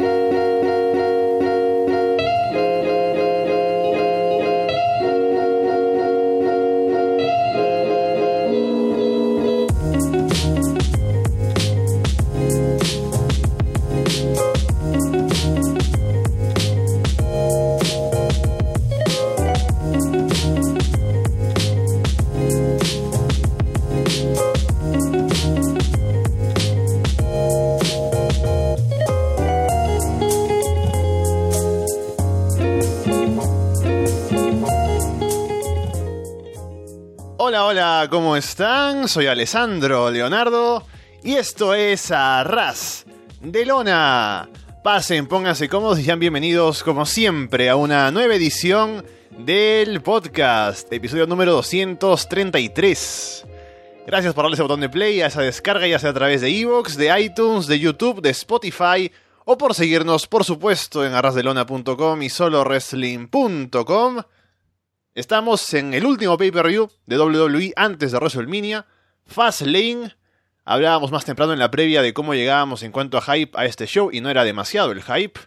Hola, están? Soy Alessandro Leonardo y esto es Arras de Lona. Pasen, pónganse cómodos y sean bienvenidos, como siempre, a una nueva edición del podcast, episodio número 233. Gracias por darle ese botón de play a esa descarga, ya sea a través de Evox, de iTunes, de YouTube, de Spotify o por seguirnos, por supuesto, en arrasdelona.com y solowrestling.com. Estamos en el último pay-per-view de WWE antes de WrestleMania, Fastlane. Hablábamos más temprano en la previa de cómo llegábamos en cuanto a hype a este show y no era demasiado el hype.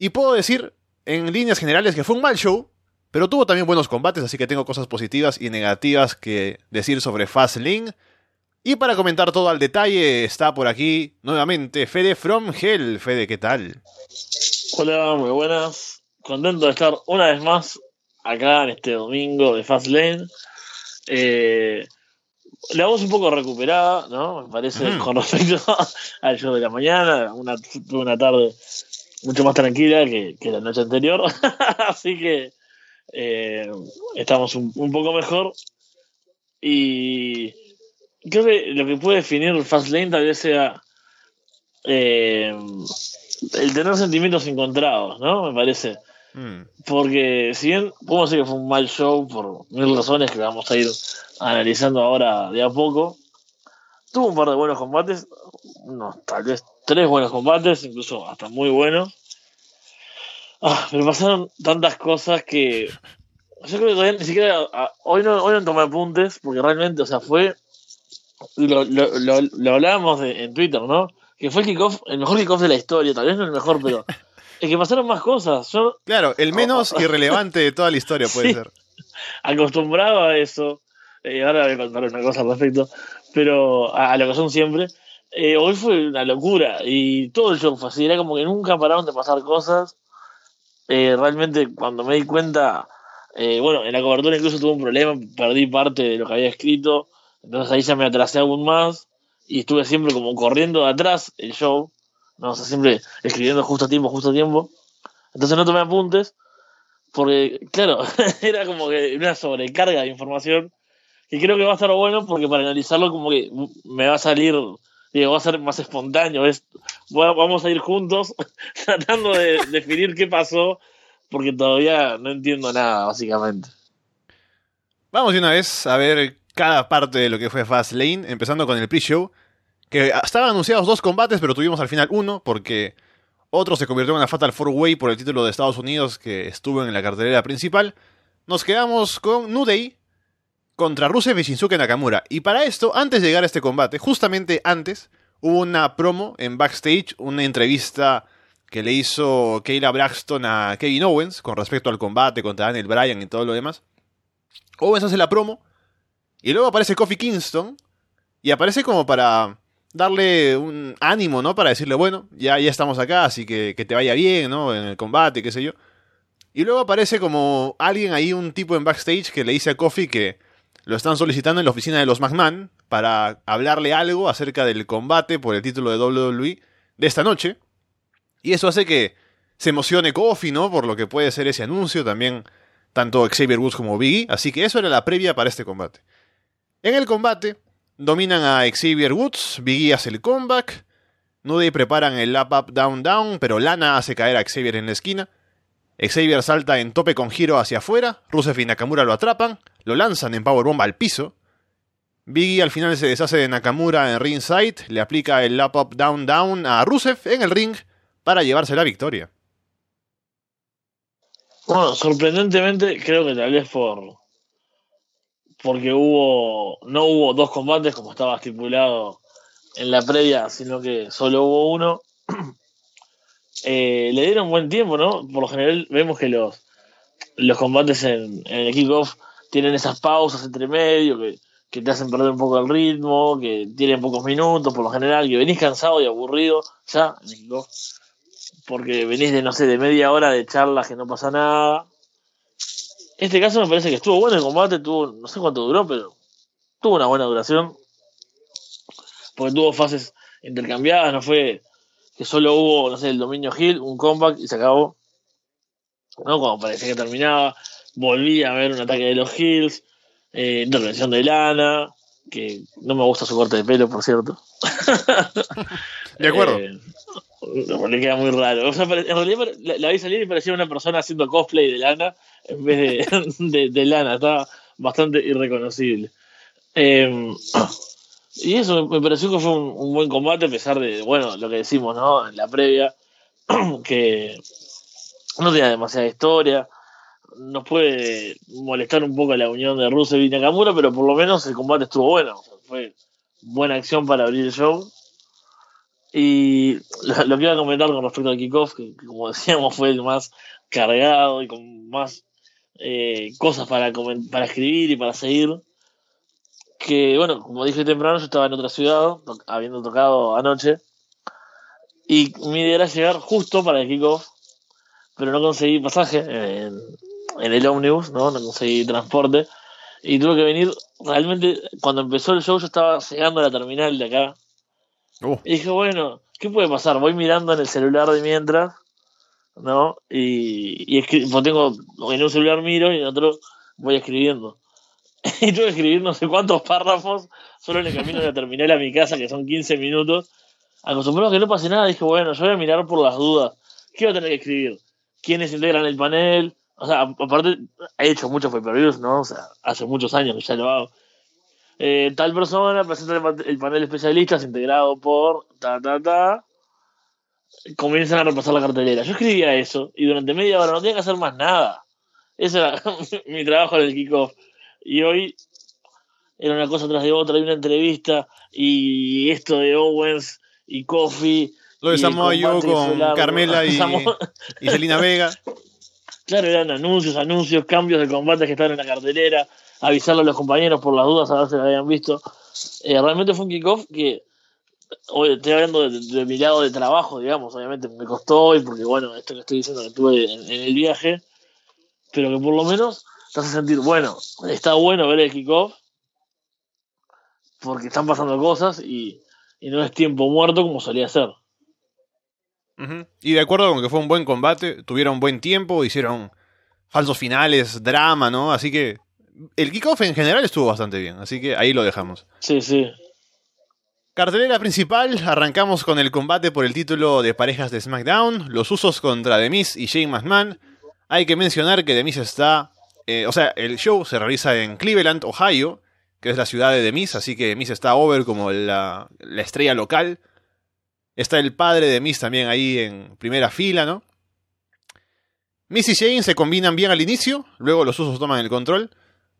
Y puedo decir, en líneas generales, que fue un mal show, pero tuvo también buenos combates, así que tengo cosas positivas y negativas que decir sobre Fastlane. Y para comentar todo al detalle, está por aquí nuevamente Fede from Hell. Fede, ¿qué tal? Hola, muy buenas. Contento de estar una vez más acá en este domingo de Fastlane. Eh, la voz un poco recuperada, ¿no? Me parece, con respecto al show de la mañana. Una, una tarde mucho más tranquila que, que la noche anterior. Así que eh, estamos un, un poco mejor. Y creo que lo que puede definir Fastlane tal vez sea eh, el tener sentimientos encontrados, ¿no? Me parece. Mm, Porque si bien podemos decir que fue un mal show por mil razones que vamos a ir analizando ahora de a poco, tuvo un par de buenos combates, unos tal vez tres buenos combates, incluso hasta muy buenos. Ah, pero pasaron tantas cosas que yo creo que todavía ni siquiera ah, hoy no hoy no tomé apuntes porque realmente, o sea, fue lo, lo, lo, lo hablábamos de- en Twitter, ¿no? Que fue el kickoff, el mejor kickoff de la historia, tal vez no el mejor, pero es que pasaron más cosas. Yo Claro, el menos irrelevante de toda la historia puede Sí. ser. acostumbrado a eso. Eh, ahora voy a contar una cosa al respecto, pero a, a lo que son siempre. Eh, hoy fue una locura y todo el show fue así. Era como que nunca pararon de pasar cosas. Eh, realmente, cuando me di cuenta, bueno, en la cobertura incluso tuve un problema, perdí parte de lo que había escrito, entonces ahí ya me atrasé aún más y estuve siempre como corriendo de atrás el show, no o sea, siempre escribiendo justo a tiempo, justo a tiempo. Entonces no tomé apuntes, porque, claro, era como que una sobrecarga de información que creo que va a estar bueno porque para analizarlo como que me va a salir, digo, va a ser más espontáneo, es, vamos a ir juntos tratando de definir qué pasó porque todavía no entiendo nada, básicamente. Vamos de una vez a ver cada parte de lo que fue Fastlane, empezando con el pre-show, que estaban anunciados dos combates, pero tuvimos al final uno, porque otro se convirtió en una Fatal Four Way por el título de Estados Unidos que estuvo en la cartelera principal. Nos quedamos con New contra Rusev y Shinsuke Nakamura. Y para esto, antes de llegar a este combate, justamente antes, hubo una promo en backstage, una entrevista que le hizo Kayla Braxton a Kevin Owens con respecto al combate contra Daniel Bryan y todo lo demás. Owens hace la promo y luego aparece Kofi Kingston y aparece como para darle un ánimo, ¿no? Para decirle, bueno, ya, ya estamos acá, así que que te vaya bien, ¿no? En el combate, qué sé yo. Y luego aparece como alguien ahí, un tipo en backstage que le dice a Kofi que lo están solicitando en la oficina de los McMahon para hablarle algo acerca del combate por el título de WWE de esta noche. Y eso hace que se emocione Kofi, ¿no? Por lo que puede ser ese anuncio también, tanto Xavier Woods como Biggie. Así que eso era la previa para este combate. En el combate, dominan a Xavier Woods, Biggie hace el comeback, Nude preparan el lap up down down, pero Lana hace caer a Xavier en la esquina. Xavier salta en tope con giro hacia afuera, Rusev y Nakamura lo atrapan, lo lanzan en powerbomb al piso. Biggie al final se deshace de Nakamura en ringside, le aplica el lap up down down a Rusev en el ring para llevarse la victoria. Bueno, sorprendentemente creo que tal vez por porque hubo no hubo dos combates como estaba estipulado en la previa, sino que solo hubo uno. eh, le dieron buen tiempo, ¿no? Por lo general vemos que los, los combates en, en el kickoff tienen esas pausas entre medio que, que te hacen perder un poco el ritmo, que tienen pocos minutos por lo general, que venís cansado y aburrido ya en el kickoff, porque venís de, no sé, de media hora de charlas que no pasa nada. En este caso me parece que estuvo bueno el combate, tuvo, no sé cuánto duró, pero tuvo una buena duración, porque tuvo fases intercambiadas, no fue que solo hubo, no sé, el dominio Hill, un comeback y se acabó. ¿No? Como parecía que terminaba, volví a ver un ataque de los Hills, eh, intervención de Lana, que no me gusta su corte de pelo, por cierto. De acuerdo. Eh, le queda muy raro. O sea, en realidad la, vi salir y parecía una persona haciendo cosplay de Lana en vez de, de, Lana. Estaba bastante irreconocible. Eh, y eso me, pareció que fue un, buen combate, a pesar de, bueno, lo que decimos, ¿no? En la previa, que no tenía demasiada historia. Nos puede molestar un poco la unión de Rusev y Nakamura, pero por lo menos el combate estuvo bueno. Fue buena acción para abrir el show. Y lo, que iba a comentar con respecto al kickoff, que, como decíamos fue el más cargado y con más eh, cosas para, para escribir y para seguir. Que bueno, como dije temprano, yo estaba en otra ciudad, habiendo tocado anoche. Y mi idea era llegar justo para el kickoff, pero no conseguí pasaje en, en el ómnibus, ¿no? No conseguí transporte. Y tuve que venir, realmente, cuando empezó el show yo estaba llegando a la terminal de acá. Uh, Y dije, bueno, ¿qué puede pasar? Voy mirando en el celular de mientras, ¿no? Y, y escri- pues tengo, en un celular miro y en otro voy escribiendo. y tuve que escribir no sé cuántos párrafos solo en el camino de la terminal a mi casa, que son 15 minutos. Acostumbrado a que no pase nada, dije, bueno, yo voy a mirar por las dudas. ¿Qué voy a tener que escribir? ¿Quiénes integran el panel? O sea, aparte, he hecho muchos pay-per-views, ¿no? O sea, hace muchos años que ya lo hago. Eh, tal persona presenta el, pa- el panel especialistas integrado por ta ta ta. Comienzan a repasar la cartelera. Yo escribía eso y durante media hora no tenía que hacer más nada. Ese era mi trabajo en el kickoff. Y hoy era una cosa tras de otra, y una entrevista y esto de Owens y Kofi. lo de Samoa con. Carmela y, y Selena Vega. Claro, eran anuncios, anuncios, cambios de combate que estaban en la cartelera, avisarle a los compañeros por las dudas a ver si lo habían visto. Eh, realmente fue un kickoff que, oye, estoy hablando de, mi lado de trabajo, digamos, obviamente me costó hoy porque, bueno, esto que estoy diciendo que tuve en, el viaje, pero que por lo menos te hace sentir, bueno, está bueno ver el kickoff porque están pasando cosas y, y no es tiempo muerto como solía ser. Y de acuerdo con que fue un buen combate, tuvieron buen tiempo, hicieron falsos finales, drama, ¿no? Así que el kickoff en general estuvo bastante bien, así que ahí lo dejamos. Sí, sí. Cartelera principal, arrancamos con el combate por el título de parejas de SmackDown, los usos contra The Miz y Shane McMahon. Hay que mencionar que The Miz está, eh, o sea, el show se realiza en Cleveland, Ohio, que es la ciudad de The Miz, así que The Miz está over como la, la estrella local. Está el padre de Miz también ahí en primera fila, ¿no? Miz y Shane se combinan bien al inicio, luego los usos toman el control,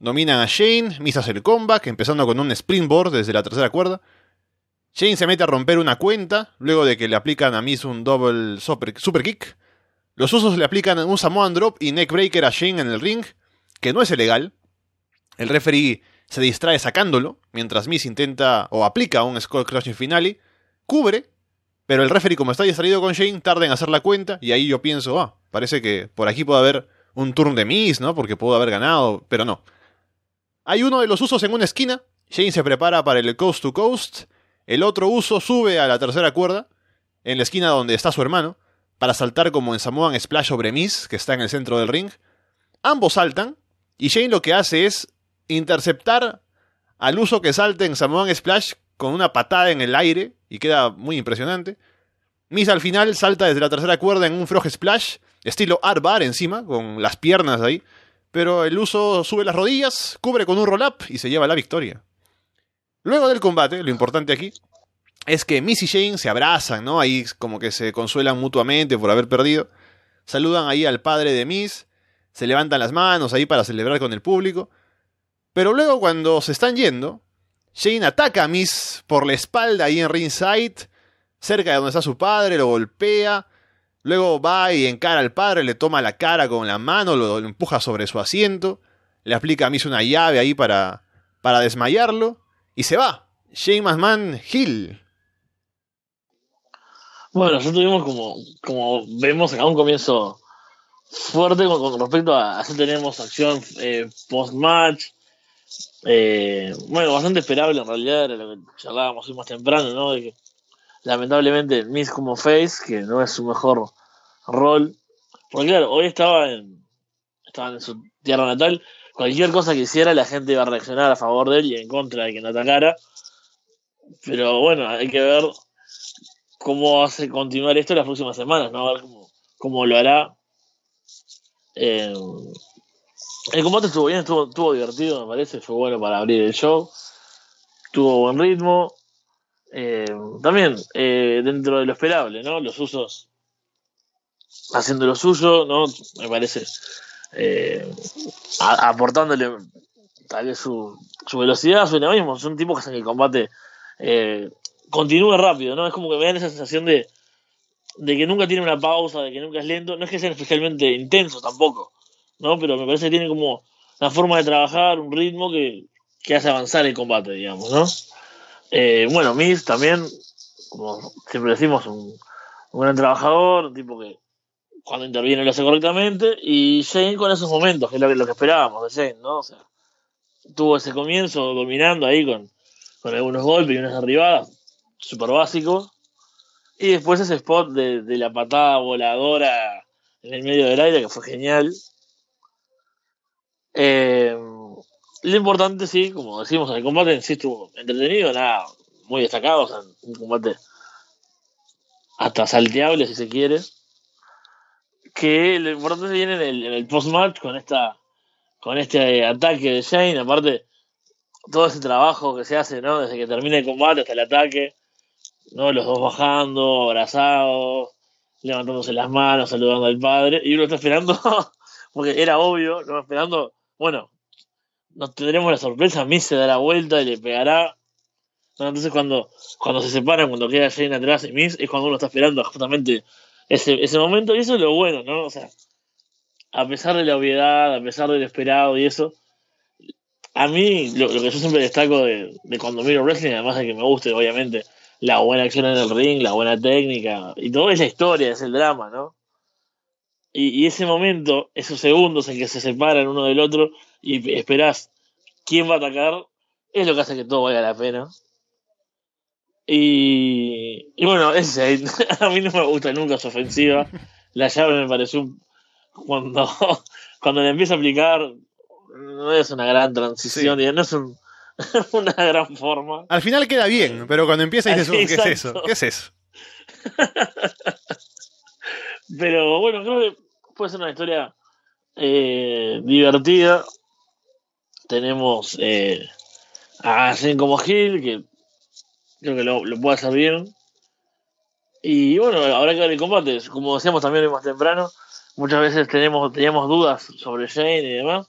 dominan a Shane, Miz hace el comeback, empezando con un springboard desde la tercera cuerda. Shane se mete a romper una cuenta, luego de que le aplican a Miz un double super, kick. Los usos le aplican un Samoan Drop y Neckbreaker a Shane en el ring, que no es ilegal. El referee se distrae sacándolo, mientras Miz intenta o aplica un Skull Crushing Finale, cubre, pero el referee como está distraído con Shane tarda en hacer la cuenta y ahí yo pienso, ah, parece que por aquí puede haber un turn de Miz, ¿no? Porque pudo haber ganado, pero no. Hay uno de los usos en una esquina, Shane se prepara para el Coast to Coast, el otro uso sube a la tercera cuerda, en la esquina donde está su hermano, para saltar como en Samoan Splash sobre Miz, que está en el centro del ring. Ambos saltan, y Shane lo que hace es interceptar al uso que salta en Samoan Splash con una patada en el aire, y queda muy impresionante. Miz al final salta desde la tercera cuerda en un Frog Splash, estilo Arbar encima, con las piernas ahí, pero el uso sube las rodillas, cubre con un roll-up y se lleva la victoria. Luego del combate, lo importante aquí es que Miss y Shane se abrazan, ¿no? Ahí como que se consuelan mutuamente por haber perdido. Saludan ahí al padre de Miss, se levantan las manos ahí para celebrar con el público. Pero luego cuando se están yendo, Shane ataca a Miss por la espalda ahí en ringside, cerca de donde está su padre, lo golpea, Luego va y encara al padre, le toma la cara con la mano, lo, empuja sobre su asiento, le aplica a Miz una llave ahí para, para desmayarlo y se va. Shane McMahon Hill. Bueno, ya tuvimos como, como vemos acá un comienzo fuerte con, con respecto a así tenemos acción eh, post-match. Eh, bueno, bastante esperable en realidad, era lo que charlábamos hoy más temprano, ¿no? De que lamentablemente Miss como face, que no es su mejor rol. Porque claro, hoy estaba en, en su tierra natal, cualquier cosa que hiciera la gente iba a reaccionar a favor de él y en contra de que no atacara. Pero bueno, hay que ver cómo hace continuar esto las próximas semanas, ¿no? A ver cómo, cómo lo hará. Eh, el combate estuvo bien, estuvo divertido, me parece, fue bueno para abrir el show. Tuvo buen ritmo. Eh, también eh, dentro de lo esperable, ¿no? Los usos haciendo lo suyo, ¿no? Me parece eh, aportándole tal vez su, su velocidad, su dinamismo. Son tipos que hacen que el combate eh, continúe rápido, ¿no? Es como que me dan esa sensación de, de que nunca tiene una pausa, de que nunca es lento. No es que sean especialmente intensos tampoco, ¿no? Pero me parece que tiene como una forma de trabajar, un ritmo que, que hace avanzar el combate, digamos, ¿no? Eh, bueno, Miz también, como siempre decimos, un, un gran trabajador, un tipo que cuando interviene lo hace correctamente, y Shane con esos momentos, que es lo que, lo que esperábamos de Shane, ¿no? O sea, tuvo ese comienzo dominando ahí con, con algunos golpes y unas derribadas súper básicos, y después ese spot de, de la patada voladora en el medio del aire, que fue genial. Eh, lo importante, sí, como decimos, el combate en sí estuvo entretenido, nada muy destacado, o sea, un combate hasta salteable si se quiere. Que lo importante viene en el, post-match con esta con este ataque de Shane, aparte todo ese trabajo que se hace, ¿no? Desde que termina el combate hasta el ataque, ¿no? Los dos bajando, abrazados, levantándose las manos, saludando al padre, y uno está esperando, porque era obvio, ¿no? Esperando, bueno, nos tendremos la sorpresa, Miz se dará vuelta y le pegará. Entonces cuando, cuando se separan, cuando queda Shane atrás y Miz, es cuando uno está esperando justamente ese, ese momento, y eso es lo bueno, ¿no? O sea, a pesar de la obviedad, a pesar del esperado y eso, a mí lo, lo que yo siempre destaco de, de cuando miro wrestling, además de que me guste, obviamente, la buena acción en el ring, la buena técnica, y todo es la historia, es el drama, ¿no? Y, y ese momento, esos segundos en que se separan uno del otro y esperás quién va a atacar, es lo que hace que todo valga la pena. Y, y bueno, ese, a mí no me gusta nunca su ofensiva. La llave me pareció un, cuando, cuando le empieza a aplicar, no es una gran transición, y no es un- una gran forma. Al final queda bien, pero cuando empieza dices, "Uh, ¿qué es eso? ¿Qué es eso? Pero bueno, creo que puede ser una historia eh, divertida. Tenemos eh, a Shane como Hill, que creo que lo, puede hacer bien. Y bueno, habrá que ver el combate. Como decíamos también más temprano, muchas veces tenemos, teníamos dudas sobre Shane y demás.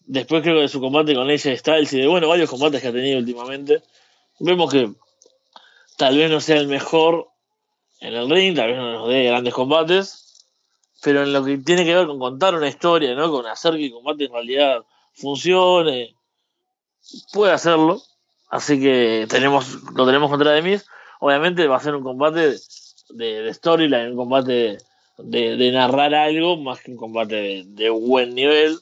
Después creo que de su combate con AJ Styles y de bueno, varios combates que ha tenido últimamente, vemos que tal vez no sea el mejor en el ring, tal vez no nos dé grandes combates, pero en lo que tiene que ver con contar una historia, ¿no? Con hacer que el combate en realidad funcione, puede hacerlo. Así que tenemos, lo tenemos contra Demis. Obviamente va a ser un combate de, de storyline, un combate de, de narrar algo, más que un combate de, de buen nivel.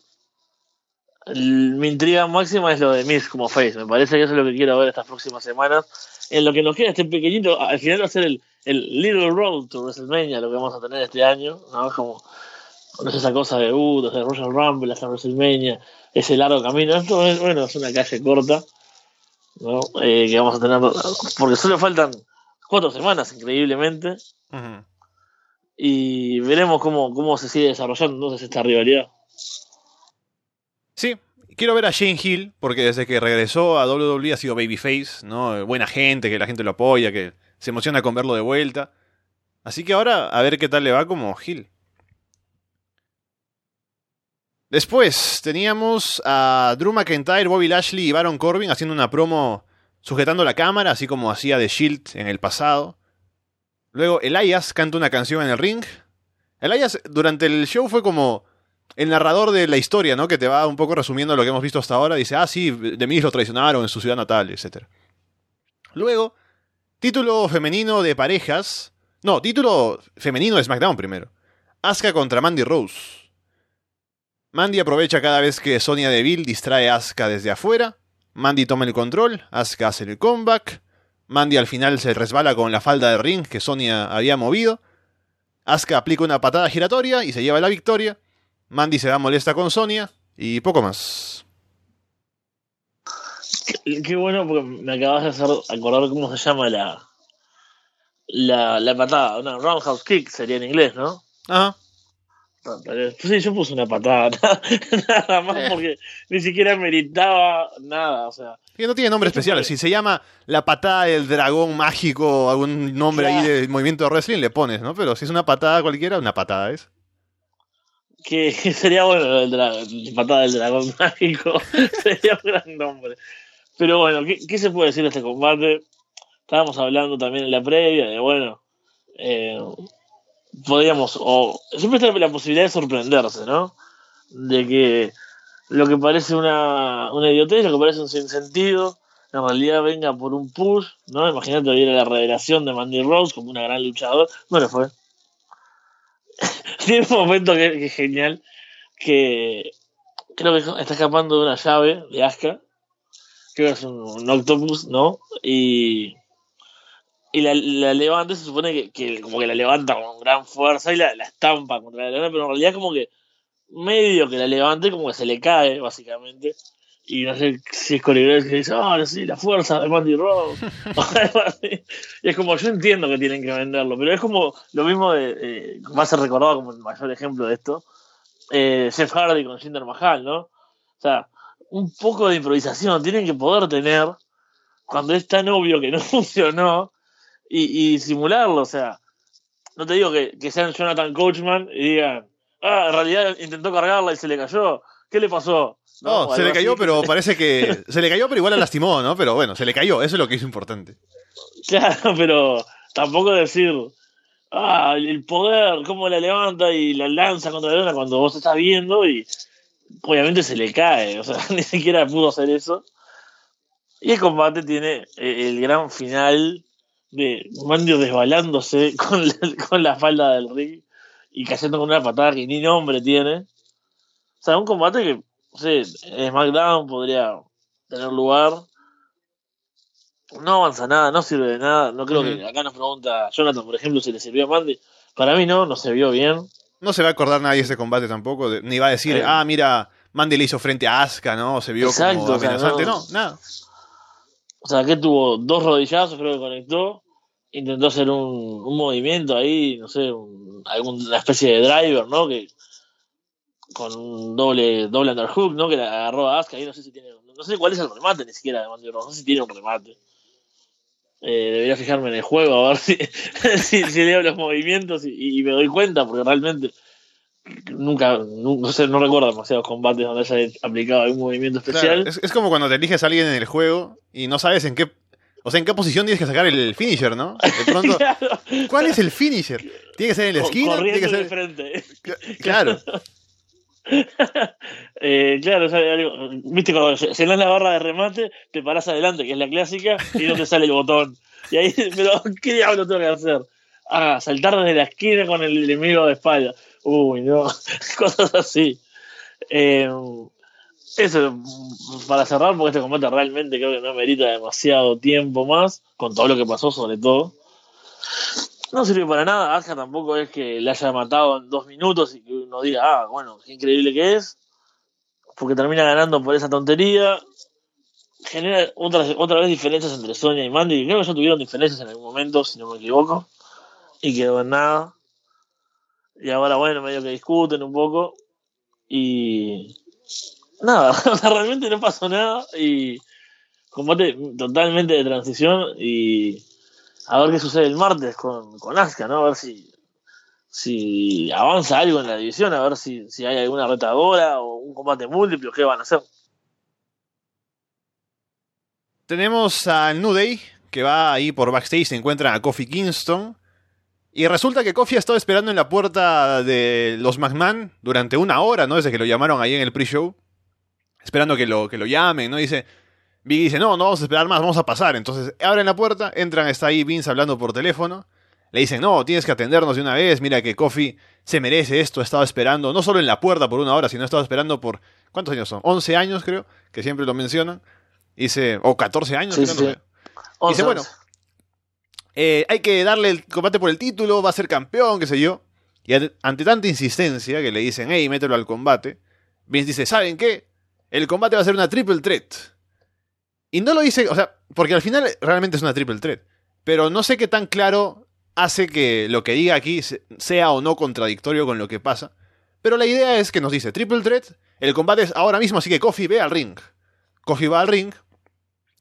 El- mi intriga máxima es lo de Miz como face. Me parece que eso es lo que quiero ver estas próximas semanas. En lo que nos queda este pequeñito, al final va a ser el, el Little Road to WrestleMania, lo que vamos a tener este año. ¿no? Como, no es esa cosa de, uh, desde Royal Rumble hasta WrestleMania, ese largo camino. Esto es, bueno, es una calle corta, ¿no? Eh, que vamos a tener, porque solo faltan cuatro semanas, increíblemente, y veremos cómo, cómo se sigue desarrollando entonces esta rivalidad. Sí, quiero ver a Shane Hill, porque desde que regresó a WWE ha sido babyface, ¿no? Buena gente, que la gente lo apoya, que se emociona con verlo de vuelta. Así que ahora a ver qué tal le va como Hill. Después teníamos a Drew McIntyre, Bobby Lashley y Baron Corbin haciendo una promo sujetando la cámara, así como hacía The Shield en el pasado. Luego Elias canta una canción en el ring, Elias durante el show fue como el narrador de la historia, ¿no? Que te va un poco resumiendo lo que hemos visto hasta ahora. Dice, ah, sí, de lo traicionaron en su ciudad natal, etc. Luego, título femenino de parejas. No, título femenino de SmackDown primero. Asuka contra Mandy Rose. Mandy aprovecha cada vez que Sonia Deville distrae a Asuka desde afuera. Mandy toma el control, Asuka hace el comeback. Mandy al final se resbala con la falda de ring que Sonia había movido. Asuka aplica una patada giratoria y se lleva la victoria. Mandy se va molesta con Sonia y poco más. Qué, qué bueno porque me acabas de hacer acordar cómo se llama la, la, la patada. Una roundhouse kick sería en inglés, ¿no? Ajá. Pero- Sí, yo puse una patada, nada más Eh. porque ni siquiera meritaba nada, o sea. Que no tiene nombre Esto especial. Si se llama la patada del dragón mágico, algún nombre ahí Claro. de movimiento de wrestling, le pones, ¿no? Pero si es una patada cualquiera, una patada es. Que sería bueno del la patada del dragón mágico, sería un gran nombre. Pero bueno, ¿qué, qué se puede decir de este combate? Estábamos hablando también en la previa de, bueno, eh, podríamos, o siempre está la posibilidad de sorprenderse, ¿no? De que lo que parece una, una idiotez, lo que parece un sinsentido, en realidad venga por un push, ¿no? Imagínate hubiera la revelación de Mandy Rose como una gran luchadora, no le fue. Tiene un momento que, es genial, que creo que está escapando de una llave de Asuka, creo que es un octopus, ¿no? Y, y la, la levanta, se supone que, que como que la levanta con gran fuerza y la, la estampa contra la lana, pero en realidad como que medio que la levante, como que se le cae, básicamente. Y no sé si es Corey que dice, ah, sí, la fuerza de Mandy Rose. y es como, yo entiendo que tienen que venderlo, pero es como lo mismo de, eh, va a ser recordado como el mayor ejemplo de esto, eh, Jeff Hardy con Jinder Mahal, ¿no? O sea, un poco de improvisación tienen que poder tener cuando es tan obvio que no funcionó y, y simularlo, o sea, no te digo que, que sean Jonathan Coachman y digan, ah, en realidad intentó cargarla y se le cayó, ¿qué le pasó? No, se le cayó, así. pero parece que. Se le cayó, pero igual la lastimó, ¿no? Pero bueno, se le cayó, eso es lo que hizo importante. Claro, pero tampoco decir, ah, el poder, cómo la levanta y la lanza contra la luna cuando vos estás viendo y obviamente se le cae, o sea, ni siquiera pudo hacer eso. Y el combate tiene eh, el gran final de Mandio desbalándose con la, con la falda del ring y cayendo con una patada que ni nombre tiene. O sea, un combate que, no sé, en SmackDown podría tener lugar. No avanza nada, no sirve de nada. No creo que acá nos pregunta Jonathan, por ejemplo, si le sirvió a Mandy. Para mí no, no se vio bien. No se va a acordar nadie de ese combate tampoco, de- ni va a decir, Eh. ah, mira, Mandy le hizo frente a Asuka, ¿no? Se vio Exacto, como o sea, amenazante. no- no, nada. O sea, que tuvo dos rodillazos, creo que conectó. Intentó hacer un, un movimiento ahí, no sé, un- alguna especie de driver, ¿no? Que con un doble, doble underhook, ¿no? Que la agarró a Asuka. Ahí no sé si tiene, no sé cuál es el remate ni siquiera de Mandy Rose, no sé si tiene un remate. Eh, debería fijarme en el juego a ver si, si, si leo los movimientos y, y me doy cuenta, porque realmente nunca, nu- no sé, no recuerdo demasiados combates donde haya aplicado algún movimiento especial. Claro, es, es como cuando te eliges a alguien en el juego y no sabes en qué. O sea, en qué posición tienes que sacar el finisher, ¿no? De pronto, Claro. ¿cuál es el finisher? ¿Tiene que ser en la esquina? ¿Tiene que corriendo de ser.? frente. Claro. Eh, claro, o sea, viste, cuando llenas la barra de remate, te parás adelante, que es la clásica, y no te sale el botón. Y ahí, pero, ¿qué diablo tengo que hacer? Ah, saltar desde la esquina con el enemigo de espalda. Uy, no, cosas así. Eh, eso, para cerrar, porque este combate realmente creo que no merita demasiado tiempo más, con todo lo que pasó, sobre todo. No sirvió para nada. Asuka tampoco es que le haya matado en dos minutos y que uno diga, ah, bueno, qué increíble que es. Porque termina ganando por esa tontería. Genera otra, otra vez diferencias entre Sonia y Mandy. Creo que ya tuvieron diferencias en algún momento, si no me equivoco. Y quedó en nada. Y ahora, bueno, medio que discuten un poco. Y. Nada, realmente no pasó nada. Y. Combate totalmente de transición. Y a ver qué sucede el martes con, con Asuka, ¿no? A ver si, si avanza algo en la división, a ver si, si hay alguna retadora o un combate múltiplo, qué van a hacer. Tenemos al New Day, que va ahí por backstage, se encuentra a Kofi Kingston. Y resulta que Kofi ha estado esperando en la puerta de los McMahon durante una hora, ¿no? Desde que lo llamaron ahí en el pre-show. Esperando que lo, que lo llamen, ¿no? dice. Biggie dice, no, no vamos a esperar más, vamos a pasar. Entonces abren la puerta, entran, está ahí Vince hablando por teléfono. Le dicen, no, tienes que atendernos de una vez, mira que Kofi se merece esto, ha estado esperando, no solo en la puerta por una hora, sino ha estado esperando por, ¿cuántos años son? 11 años creo, que siempre lo mencionan. Dice, o 14 años, Sí, creo, no. Dice, bueno, eh, hay que darle el combate por el título, va a ser campeón, qué sé yo. Y ante, ante tanta insistencia que le dicen, hey, mételo al combate, Vince dice, ¿saben qué? El combate va a ser una triple threat. Y no lo dice, o sea, porque al final realmente es una triple threat. Pero no sé qué tan claro hace que lo que diga aquí se- sea o no contradictorio con lo que pasa. Pero la idea es que nos dice triple threat, el combate es ahora mismo, así que Kofi ve al ring. Kofi va al ring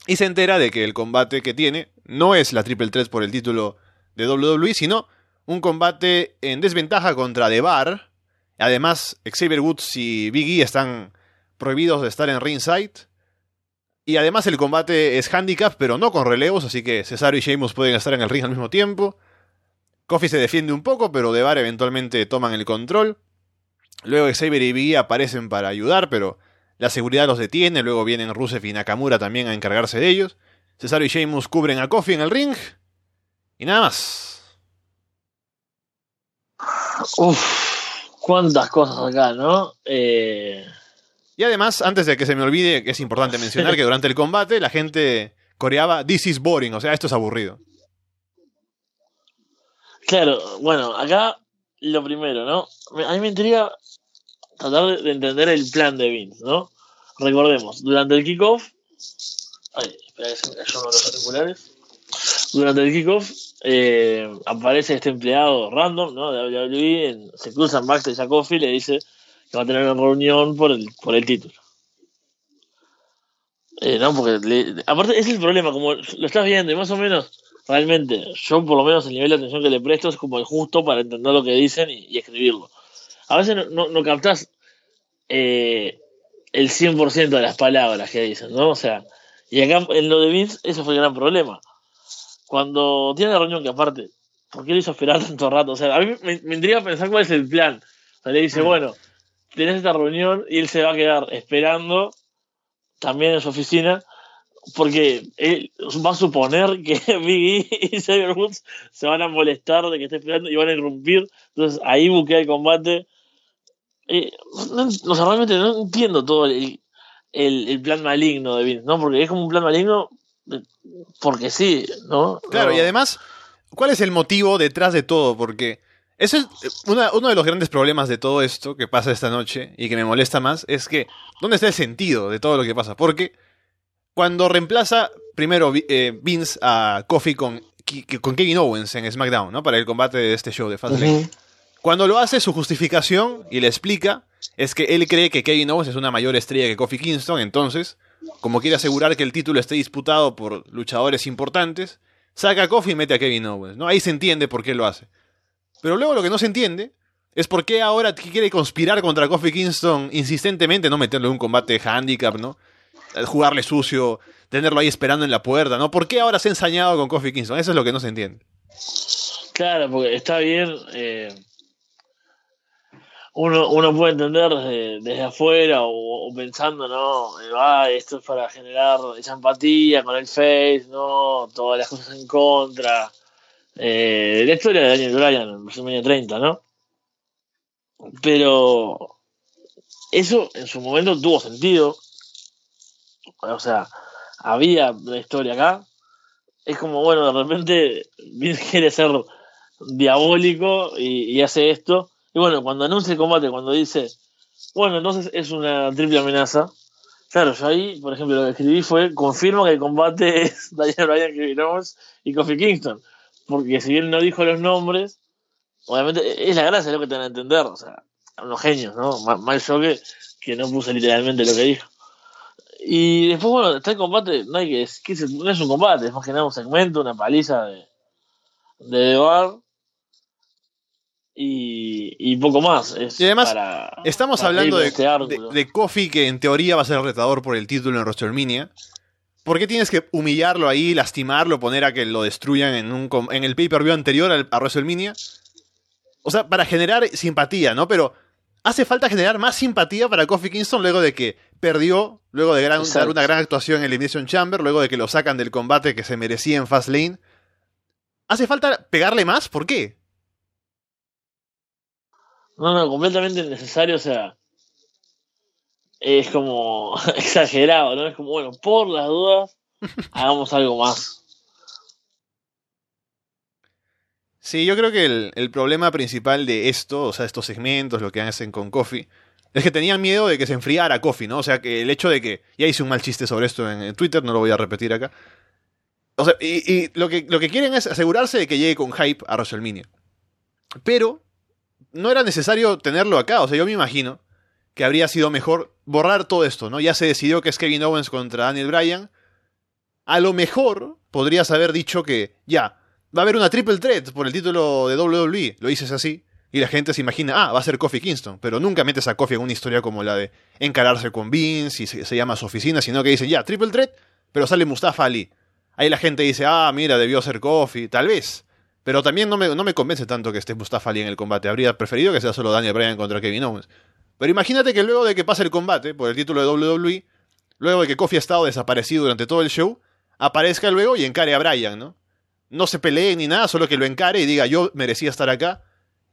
y se entera de que el combate que tiene no es la triple threat por el título de WWE, sino un combate en desventaja contra The Bar. Además, Xavier Woods y Big E están prohibidos de estar en ringside. Y además el combate es handicap, pero no con relevos, así que Cesaro y Sheamus pueden estar en el ring al mismo tiempo. Kofi se defiende un poco, pero The Bar eventualmente toman el control. Luego Xavier y Big E aparecen para ayudar, pero la seguridad los detiene. Luego vienen Rusev y Nakamura también a encargarse de ellos. Cesaro y Sheamus cubren a Kofi en el ring. Y nada más. Uf, cuántas cosas acá, ¿no? Eh, Y además, antes de que se me olvide, es importante mencionar que durante el combate la gente coreaba This is boring, o sea, esto es aburrido. claro, bueno, acá lo primero, ¿no? A mí me intriga tratar de, de entender el plan de Vince, ¿no? Recordemos, durante el kickoff. Ay, espera que se me cayó uno de los auriculares. Durante el kickoff eh, aparece este empleado random, ¿no? De WWE, en- se cruzan backstage a Kofi y le dice que va a tener una reunión por el, por el título. Eh, no, porque le- aparte ese es el problema, como lo estás viendo y más o menos realmente, yo por lo menos el nivel de atención que le presto es como el justo para entender lo que dicen y, y escribirlo. A veces no, no, no captás eh, el 100% de las palabras que dicen, ¿no? O sea, y acá en lo de Vince, ese fue el gran problema. Cuando tiene la reunión, que aparte, ¿por qué le hizo esperar tanto rato? O sea, a mí me, me intriga pensar cuál es el plan. O sea, le dice, bueno, tenés esta reunión y él se va a quedar esperando también en su oficina porque él va a suponer que Big E y Xavier Woods se van a molestar de que esté esperando y van a irrumpir. Entonces ahí buquea el combate. Eh, no, o sea, realmente no entiendo todo el, el, el plan maligno de Vince, ¿no? Porque es como un plan maligno de- porque sí, ¿no? Claro, No. y además, ¿cuál es el motivo detrás de todo? Porque eso es eh, una- uno de los grandes problemas de todo esto que pasa esta noche y que me molesta más, es que, ¿dónde está el sentido de todo lo que pasa? Porque cuando reemplaza primero eh, Vince a Kofi con, con Kevin Owens en SmackDown, ¿no? Para el combate de este show de Fastlane. Ujú. Cuando lo hace, su justificación y le explica es que él cree que Kevin Owens es una mayor estrella que Kofi Kingston, entonces, como quiere asegurar que el título esté disputado por luchadores importantes, saca a Kofi y mete a Kevin Owens, ¿no? Ahí se entiende por qué lo hace. Pero luego lo que no se entiende es por qué ahora quiere conspirar contra Kofi Kingston insistentemente, no meterlo en un combate handicap, ¿no? Eh, Jugarle sucio, tenerlo ahí esperando en la puerta, ¿no? ¿Por qué ahora se ha ensañado con Kofi Kingston? Eso es lo que no se entiende. Claro, porque está bien. eh, uno, uno puede entender desde, desde afuera o, o pensando, ¿no? Eh, ah, esto es para generar esa empatía con el Face, ¿no? Todas las cosas en contra. Eh, la historia de Daniel Bryan en WrestleMania 30, ¿no? Pero eso en su momento tuvo sentido. O sea, había una historia acá. Es como, bueno, de repente Vince quiere ser diabólico y, y hace esto. Y bueno, cuando anuncia el combate, cuando dice, bueno, entonces es una triple amenaza. Claro, yo ahí, por ejemplo, lo que escribí fue, confirmo que el combate es Daniel Bryan, Kevin Owens y Kofi Kingston. Porque si bien no dijo los nombres, obviamente es la gracia lo que te van a entender. O sea, unos genios, ¿no? Ma- Mal yo que, que no puse literalmente lo que dijo. Y después, bueno, está el combate, no hay que, que es- no es un combate, es más que nada un segmento, una paliza de, de The Bar y, y poco más. Es Y además, para- Estamos para hablando de, este de, de Kofi, que en teoría va a ser retador por el título en WrestleMania. ¿Por qué tienes que humillarlo ahí, lastimarlo, poner a que lo destruyan en, un, en el pay-per-view anterior a WrestleMania? O sea, para generar simpatía, ¿no? Pero hace falta generar más simpatía para Kofi Kingston luego de que perdió, luego de gran, dar una gran actuación en el Elimination Chamber, luego de que lo sacan del combate que se merecía en Fastlane. ¿Hace falta pegarle más? ¿Por qué? No, no, completamente necesario, o sea, es como exagerado, ¿no? Es como, bueno, por las dudas, hagamos algo más. Sí, yo creo que el, problema principal de esto, o sea, estos segmentos, lo que hacen con Kofi, es que tenían miedo de que se enfriara Kofi, ¿no? O sea, que el hecho de que. Ya hice un mal chiste sobre esto en, Twitter, no lo voy a repetir acá. O sea, y, lo, que, lo que quieren es asegurarse de que llegue con hype a WrestleMania. Pero no era necesario tenerlo acá. O sea, yo me imagino que habría sido mejor borrar todo esto, ¿no? Ya se decidió que es Kevin Owens contra Daniel Bryan. A lo mejor podrías haber dicho que ya, va a haber una triple threat por el título de WWE. Lo dices así. Y la gente se imagina, ah, va a ser Kofi Kingston. Pero nunca metes a Kofi en una historia como la de encararse con Vince y se, llama su oficina, sino que dicen, ya, triple threat, pero sale Mustafa Ali. Ahí la gente dice, ah, mira, debió ser Kofi, tal vez. Pero también no me, no me convence tanto que esté Mustafa Ali en el combate. Habría preferido que sea solo Daniel Bryan contra Kevin Owens. Pero imagínate que luego de que pase el combate por el título de WWE, luego de que Kofi ha estado desaparecido durante todo el show, aparezca luego y encare a Bryan, ¿no? No se pelee ni nada, solo que lo encare y diga yo merecía estar acá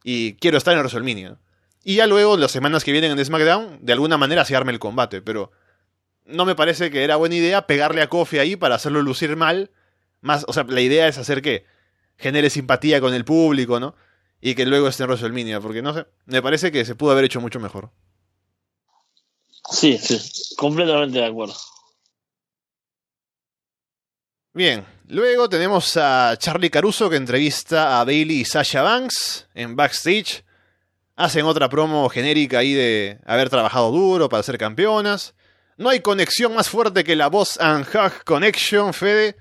y quiero estar en WrestleMania. Y ya luego, las semanas que vienen en SmackDown, de alguna manera se arme el combate, pero no me parece que era buena idea pegarle a Kofi ahí para hacerlo lucir mal. Más, o sea, la idea es hacer que genere simpatía con el público, ¿no? Y que luego esté en WrestleMania, porque no sé, me parece que se pudo haber hecho mucho mejor. Sí, sí, completamente de acuerdo. Bien, luego tenemos a Charlie Caruso que entrevista a Bailey y Sasha Banks en backstage. Hacen otra promo genérica ahí de haber trabajado duro para ser campeonas. No hay conexión más fuerte que la Boss and Hug Connection, Fede.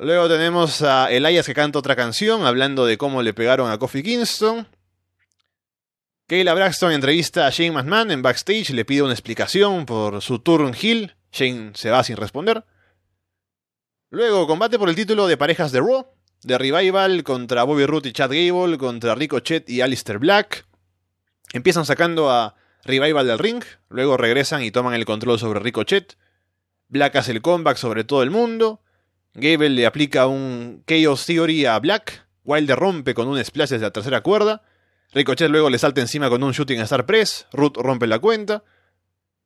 Luego tenemos a Elias que canta otra canción hablando de cómo le pegaron a Kofi Kingston. Kayla Braxton entrevista a Shane McMahon en backstage, le pide una explicación por su turn heel. Shane se va sin responder. Luego combate por el título de parejas de Raw, de Revival contra Bobby Roode y Chad Gable, contra Ricochet y Alistair Black. Empiezan sacando a Revival del ring, luego regresan y toman el control sobre Ricochet. Black hace el comeback sobre todo el mundo. Gable le aplica un Chaos Theory a Black. Wilder rompe con un splash desde la tercera cuerda. Ricochet luego le salta encima con un Shooting Star Press. Root rompe la cuenta.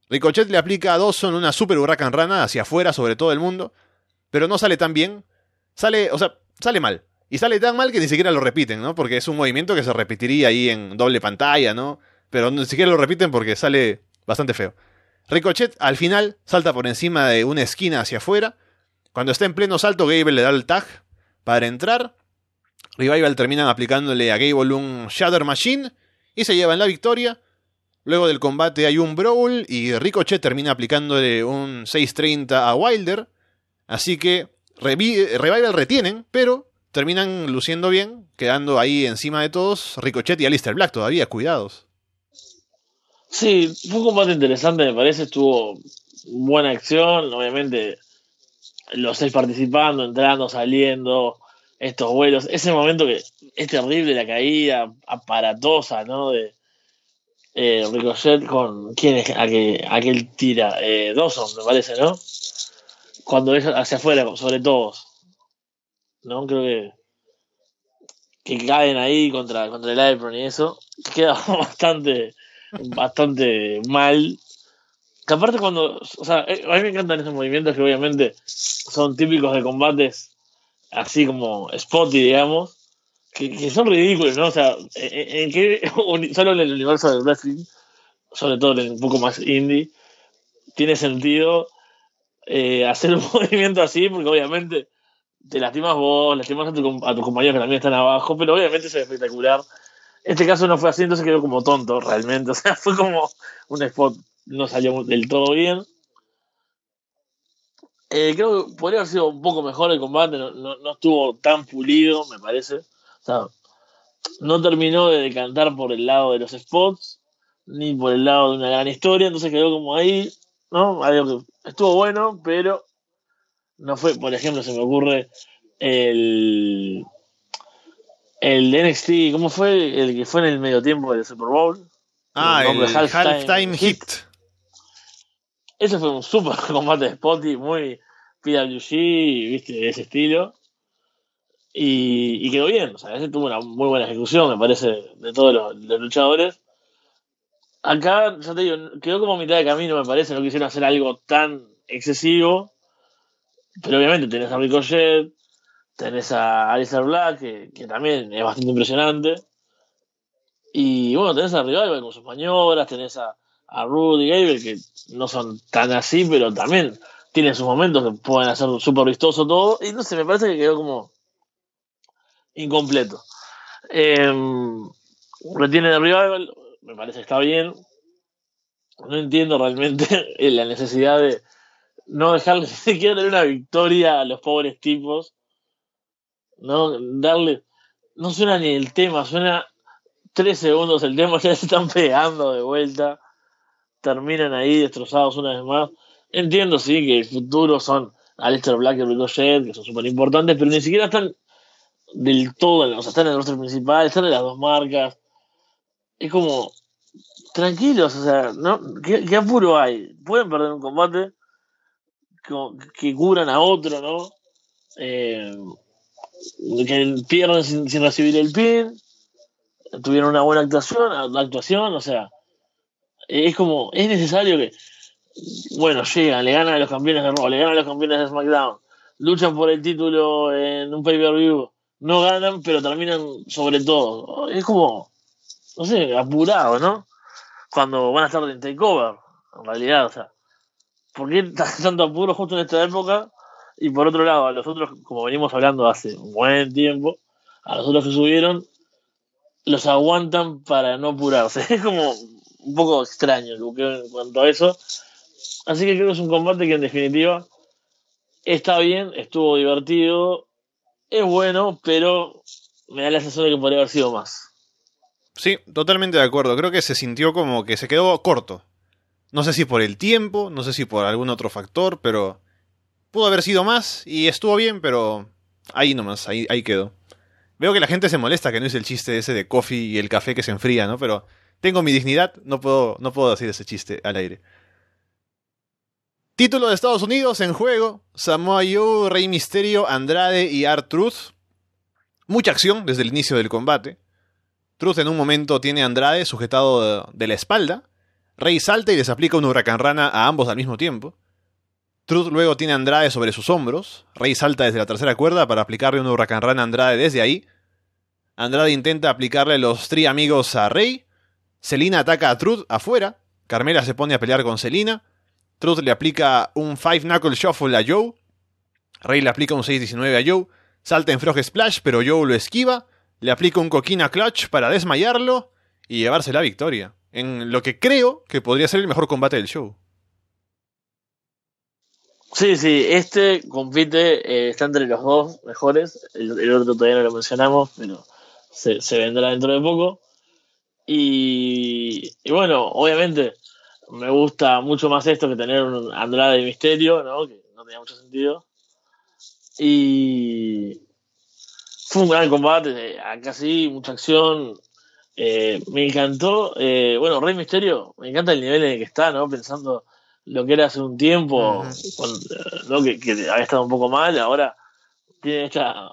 Ricochet le aplica a Dawson una Super Huracán Rana hacia afuera sobre todo el mundo. Pero no sale tan bien. Sale, o sea, sale mal. Y sale tan mal que ni siquiera lo repiten, ¿no? Porque es un movimiento que se repetiría ahí en doble pantalla, ¿no? Pero ni siquiera lo repiten porque sale bastante feo. Ricochet al final salta por encima de una esquina hacia afuera cuando está en pleno salto, Gable le da el tag para entrar. Revival terminan aplicándole a Gable un Shatter Machine y se llevan la victoria. Luego del combate hay un Brawl y Ricochet termina aplicándole un 630 a Wilder. Así que Revival retienen, pero terminan luciendo bien, quedando ahí encima de todos Ricochet y Alistair Black todavía, cuidados. Sí, fue un combate interesante, me parece, estuvo buena acción, obviamente los seis participando, entrando, saliendo, estos vuelos, ese momento que es terrible, la caída aparatosa, ¿no? De eh, Ricochet con, ¿quién es aquel, aquel tira? Eh, Dawson, me parece, ¿no? Cuando es hacia afuera, sobre todos, ¿no? Creo que que caen ahí contra, contra el Iron y eso, queda bastante, bastante mal que aparte cuando, o sea, eh, a mí me encantan esos movimientos que obviamente son típicos de combates así como spotty, digamos, que, son ridículos, ¿no? O sea, en, que solo en el universo del wrestling, sobre todo en un poco más indie, tiene sentido eh, hacer un movimiento así, porque obviamente te lastimas vos, lastimas a, tu, a tus compañeros que también están abajo, pero obviamente es espectacular. Este caso no fue así, entonces quedó como tonto realmente, o sea, fue como un spot no salió del todo bien. Eh, creo que podría haber sido un poco mejor el combate, no, estuvo tan pulido, me parece. O sea, no terminó de decantar por el lado de los spots, ni por el lado de una gran historia, entonces quedó como ahí, ¿no? Estuvo bueno, pero no fue, por ejemplo, se me ocurre el el NXT, ¿cómo fue? El que fue en el medio tiempo del Super Bowl. Ah, el, el Halftime, Hit. Ese fue un super combate de Spotty, muy PWG, viste, de ese estilo. Y, y, quedó bien, o sea, ese tuvo una muy buena ejecución, me parece, de todos los, los, luchadores. Acá, ya te digo, quedó como mitad de camino, me parece, no quisieron hacer algo tan excesivo. Pero obviamente tenés a Ricochet, Tenés a Alistair Black, que, también es bastante impresionante. Y bueno, tenés a Rival con sus maniobras, tenés a, a Rudy Gable, que no son tan así, pero también tienen sus momentos que pueden hacer súper vistoso todo. Y no sé, me parece que quedó como incompleto. Eh, retiene de Rival, me parece que está bien. No entiendo realmente la necesidad de no dejarle siquiera tener una victoria a los pobres tipos ¿no? Darle, no suena ni el tema, suena tres segundos el tema, ya se están pegando de vuelta, terminan ahí destrozados una vez más. Entiendo, sí, que el futuro son Alistair Black y Ricochet, que son súper importantes, pero ni siquiera están del todo, o sea, están en el rostro principal, están en las dos marcas. Es como, tranquilos, o sea, ¿no? ¿Qué, apuro hay? Pueden perder un combate que, curan a otro, ¿no? Eh, que pierden sin, recibir el pin, tuvieron una buena actuación, actuación, o sea, es como, es necesario que, bueno, llegan, le ganan a los campeones de Raw, le ganan a los campeones de SmackDown, luchan por el título en un pay-per-view, no ganan, pero terminan sobre todo. Es como, no sé, apurado, ¿no? Cuando van a estar en takeover, en realidad, o sea, ¿por qué tanto apuro justo en esta época? Y por otro lado, a los otros, como venimos hablando hace un buen tiempo, a los otros que subieron, los aguantan para no apurarse. Es como un poco extraño en cuanto a eso. Así que creo que es un combate que en definitiva está bien, estuvo divertido, es bueno, pero me da la sensación de que podría haber sido más. Sí, totalmente de acuerdo. Creo que se sintió como que se quedó corto. No sé si por el tiempo, no sé si por algún otro factor, pero Pudo haber sido más y estuvo bien, pero ahí nomás, ahí, ahí quedó. Veo que la gente se molesta que no es el chiste ese de coffee y el café que se enfría, ¿no? Pero tengo mi dignidad, no puedo, no puedo decir ese chiste al aire. Título de Estados Unidos en juego: Samoa Joe, Rey Misterio, Andrade y Art Truth. Mucha acción desde el inicio del combate. Truth en un momento tiene a Andrade sujetado de la espalda. Rey salta y les aplica un huracán rana a ambos al mismo tiempo. Truth luego tiene a Andrade sobre sus hombros. Rey salta desde la tercera cuerda para aplicarle un huracán a Andrade desde ahí. Andrade intenta aplicarle los tri amigos a Rey. Selina ataca a Truth afuera. Carmela se pone a pelear con Selina. Truth le aplica un Five Knuckle Shuffle a Joe. Rey le aplica un 6-19 a Joe. Salta en Frog Splash, pero Joe lo esquiva. Le aplica un Coquina Clutch para desmayarlo y llevarse la victoria. En lo que creo que podría ser el mejor combate del show. Sí, sí, este compite, eh, está entre los dos mejores. El, otro todavía no lo mencionamos, pero se, vendrá dentro de poco. Y, bueno, obviamente me gusta mucho más esto que tener un Andrade de Misterio, ¿no? Que no tenía mucho sentido. Y fue un gran combate, acá sí, mucha acción. Eh, me encantó, eh, bueno, Rey Misterio, me encanta el nivel en el que está, ¿no? Pensando lo que era hace un tiempo, que, había estado un poco mal, ahora tiene esta.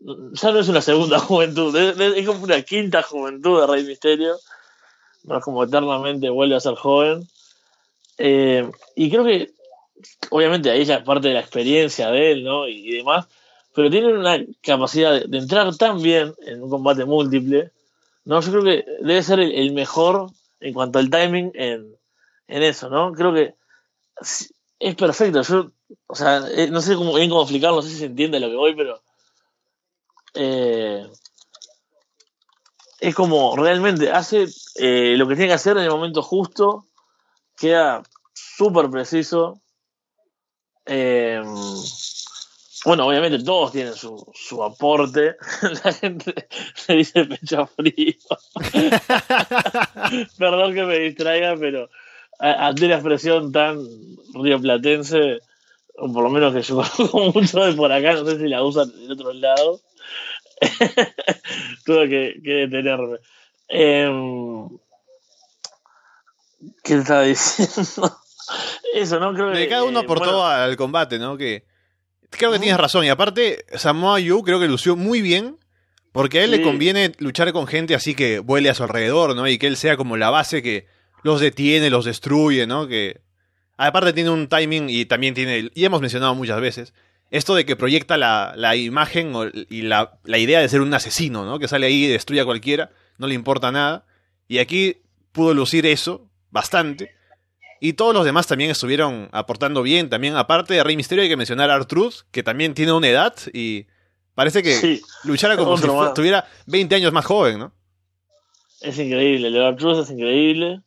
Ya no es una segunda juventud, es, como una quinta juventud de Rey Misterio. No es como eternamente vuelve a ser joven. Eh, y creo que, obviamente, ahí ya parte de la experiencia de él, ¿no? Y, demás, pero tiene una capacidad de, entrar tan bien en un combate múltiple. No, yo creo que debe ser el, mejor en cuanto al timing en, en eso, ¿no? Creo que es perfecto. Yo, o sea, eh, no sé cómo, bien cómo explicarlo, no sé si se entiende lo que voy, pero. Eh, es como realmente hace eh, lo que tiene que hacer en el momento justo, queda súper preciso. bueno, obviamente todos tienen su, su aporte. La gente se dice pecho frío. Perdón que me distraiga, pero ante la expresión tan rioplatense, o por lo menos que yo conozco mucho de por acá, no sé si la usan en otros lados, tuve que, que detenerme. Em, ¿Qué estaba diciendo? Eso, ¿no? Creo De que. cada uno eh, aportó bueno, al combate, ¿no? Que creo que tienes razón. Y aparte, Samoa Joe creo que lució muy bien. Porque a él le conviene luchar con gente así que vuele a su alrededor, ¿no? Y que él sea como la base que los detiene, los destruye, ¿no? Que aparte tiene un timing y también tiene, y hemos mencionado muchas veces, esto de que proyecta la, la imagen o- y la, la idea de ser un asesino, ¿no? Que sale ahí y destruye a cualquiera, no le importa nada. Y aquí pudo lucir eso bastante. Y todos los demás también estuvieron aportando bien. También, aparte de Rey Misterio, hay que mencionar a Artruth, que también tiene una edad y parece que Sí, luchara como si Otro fu- más. tuviera 20 años más joven, ¿no? es increíble. Levar Cruz es increíble.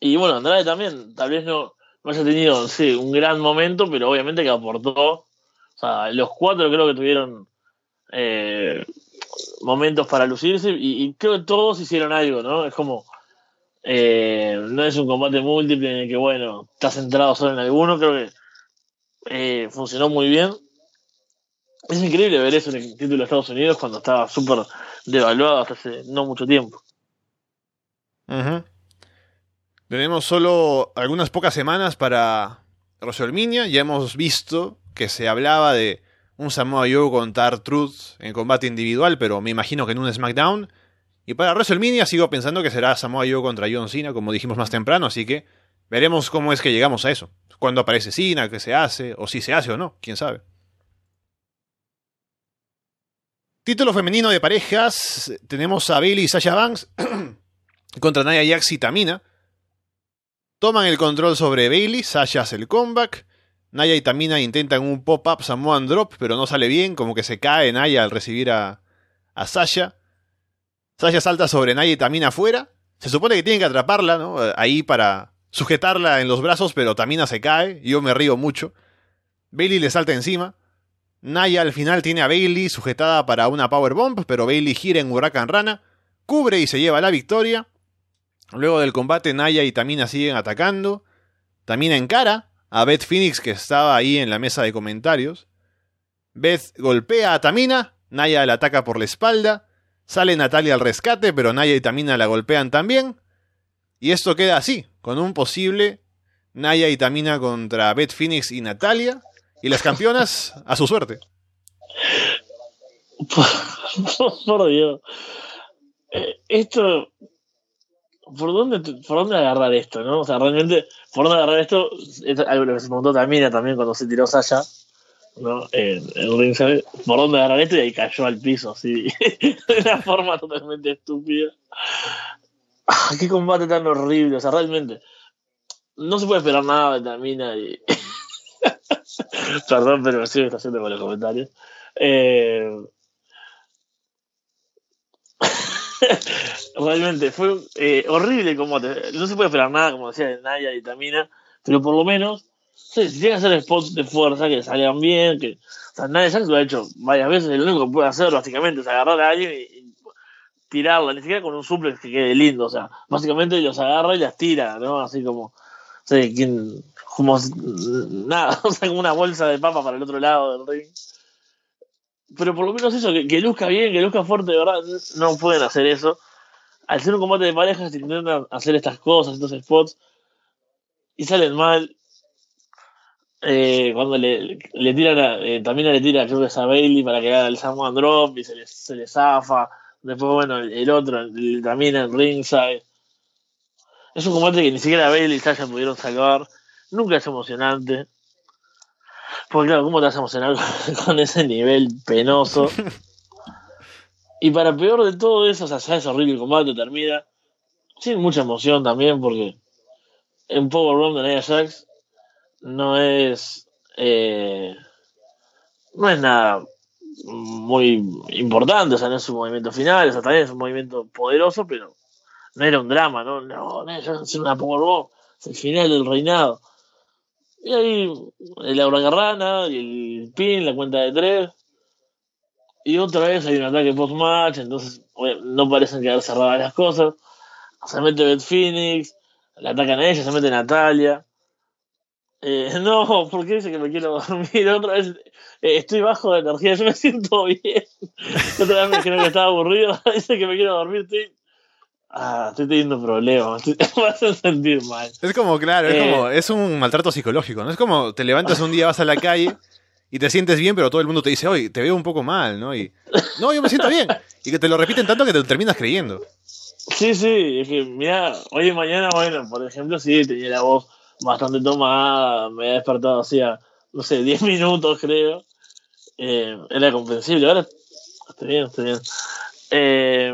Y bueno, Andrade también, tal vez no, no haya tenido, sí, un gran momento, pero obviamente que aportó. O sea, los cuatro creo que tuvieron eh, momentos para lucirse y, creo que todos hicieron algo, ¿no? Es como. eh, no es un combate múltiple en el que, bueno, estás centrado solo en alguno, creo que eh, funcionó muy bien. Es increíble ver eso en el título de Estados Unidos cuando estaba súper devaluado hasta hace no mucho tiempo. Ujú. Tenemos solo algunas pocas semanas para WrestleMania. Ya hemos visto que se hablaba de un Samoa Joe contra Truth en combate individual, pero me imagino que en un SmackDown. Y para WrestleMania sigo pensando que será Samoa Joe contra John Cena, como dijimos más temprano, así que veremos cómo es que llegamos a eso. Cuándo aparece Cena, qué se hace, o si se hace o no, quién sabe. Título femenino de parejas, tenemos a Bailey y Sasha Banks contra Nia Jax y Tamina. Toman el control sobre Bailey, Sasha hace el comeback. Naya y Tamina intentan un pop-up Samoan Drop, pero no sale bien, como que se cae Naya al recibir a, a Sasha. Sasha salta sobre Naya y Tamina afuera. Se supone que tienen que atraparla, ¿no? Ahí para sujetarla en los brazos, pero Tamina se cae. Yo me río mucho. Bailey le salta encima. Naya al final tiene a Bailey sujetada para una powerbomb, pero Bailey gira en Huracán Rana, cubre y se lleva la victoria. Luego del combate, Naya y Tamina siguen atacando. Tamina encara a Beth Phoenix, que estaba ahí en la mesa de comentarios. Beth golpea a Tamina, Naya la ataca por la espalda. Sale Natalia al rescate, pero Naya y Tamina la golpean también. Y esto queda así, con un posible Naya y Tamina contra Beth Phoenix y Natalia. Y las campeonas a su suerte. Por, por Dios. Eh, esto. ¿Por dónde, ¿Por dónde agarrar esto, no? O sea, realmente, ¿por dónde agarrar esto? Es algo que se preguntó Tamina también cuando se tiró Sasha, ¿no? En, en ringside. ¿Por dónde agarrar esto? Y ahí cayó al piso, así, de una forma totalmente estúpida. Ah, qué combate tan horrible, o sea, realmente. No se puede esperar nada de Tamina y. Perdón, pero me sigo haciendo con los comentarios. Eh, Realmente fue eh, horrible el combate. No se puede esperar nada, como decía, de Naya y Tamina, pero por lo menos, si tienen que hacer spots de fuerza que salgan bien, que. O sea, Naya Jax lo ha hecho varias veces, lo único que puede hacer básicamente es agarrar a alguien y, tirarla, ni siquiera con un suplex que quede lindo, o sea, básicamente los agarra y las tira, ¿no? Así como. Sí, quien, como nada, o sea, como una bolsa de papa para el otro lado del ring. Pero por lo menos eso, que, luzca bien, que luzca fuerte, de verdad, no pueden hacer eso. Al ser un combate de parejas, intentan hacer estas cosas, estos spots, y salen mal. Eh, cuando le, le tiran a, eh, también le tira creo que es a Bailey para que haga el Samoan Drop y se le, se le zafa. Después, bueno, el, otro, también en ringside. Es un combate que ni siquiera Bailey y Sasha pudieron salvar. Nunca es emocionante. Porque claro, ¿cómo te vas a emocionar con ese nivel penoso? Y para peor de todo eso, o sea, ya es horrible el combate, termina. Sin mucha emoción también, porque en Powerbomb de Nia Jax no es. Eh, no es nada muy importante, o sea, no es un movimiento final, o sea, también es un movimiento poderoso, pero no era un drama, ¿no? No, Jax hacer una Powerbomb, es el final del reinado. Y ahí el Aura Carrana y el pin, la cuenta de tres. Y otra vez hay un ataque post-match, entonces no parecen quedar cerradas las cosas. Se mete Beth Phoenix, la atacan a ella, se mete Natalia. Eh, no, porque dice que me quiero dormir otra vez. eh, estoy bajo de energía, yo me siento bien. Otra vez me que estaba aburrido, dice que me quiero dormir, estoy. Ah, estoy teniendo problemas, estoy- me hacen sentir mal. Es como, claro, es Eh. como, es un maltrato psicológico, ¿no? Es como te levantas un día, vas a la calle y te sientes bien, pero todo el mundo te dice, oye, te veo un poco mal, ¿no? Y, no, yo me siento bien. Y que te lo repiten tanto que te lo terminas creyendo. Sí, sí, es que mira, hoy y mañana, bueno, por ejemplo, sí, tenía la voz bastante tomada, me había despertado hacía, no sé, 10 minutos creo. Eh, era comprensible, ahora estoy bien, estoy bien. Eh,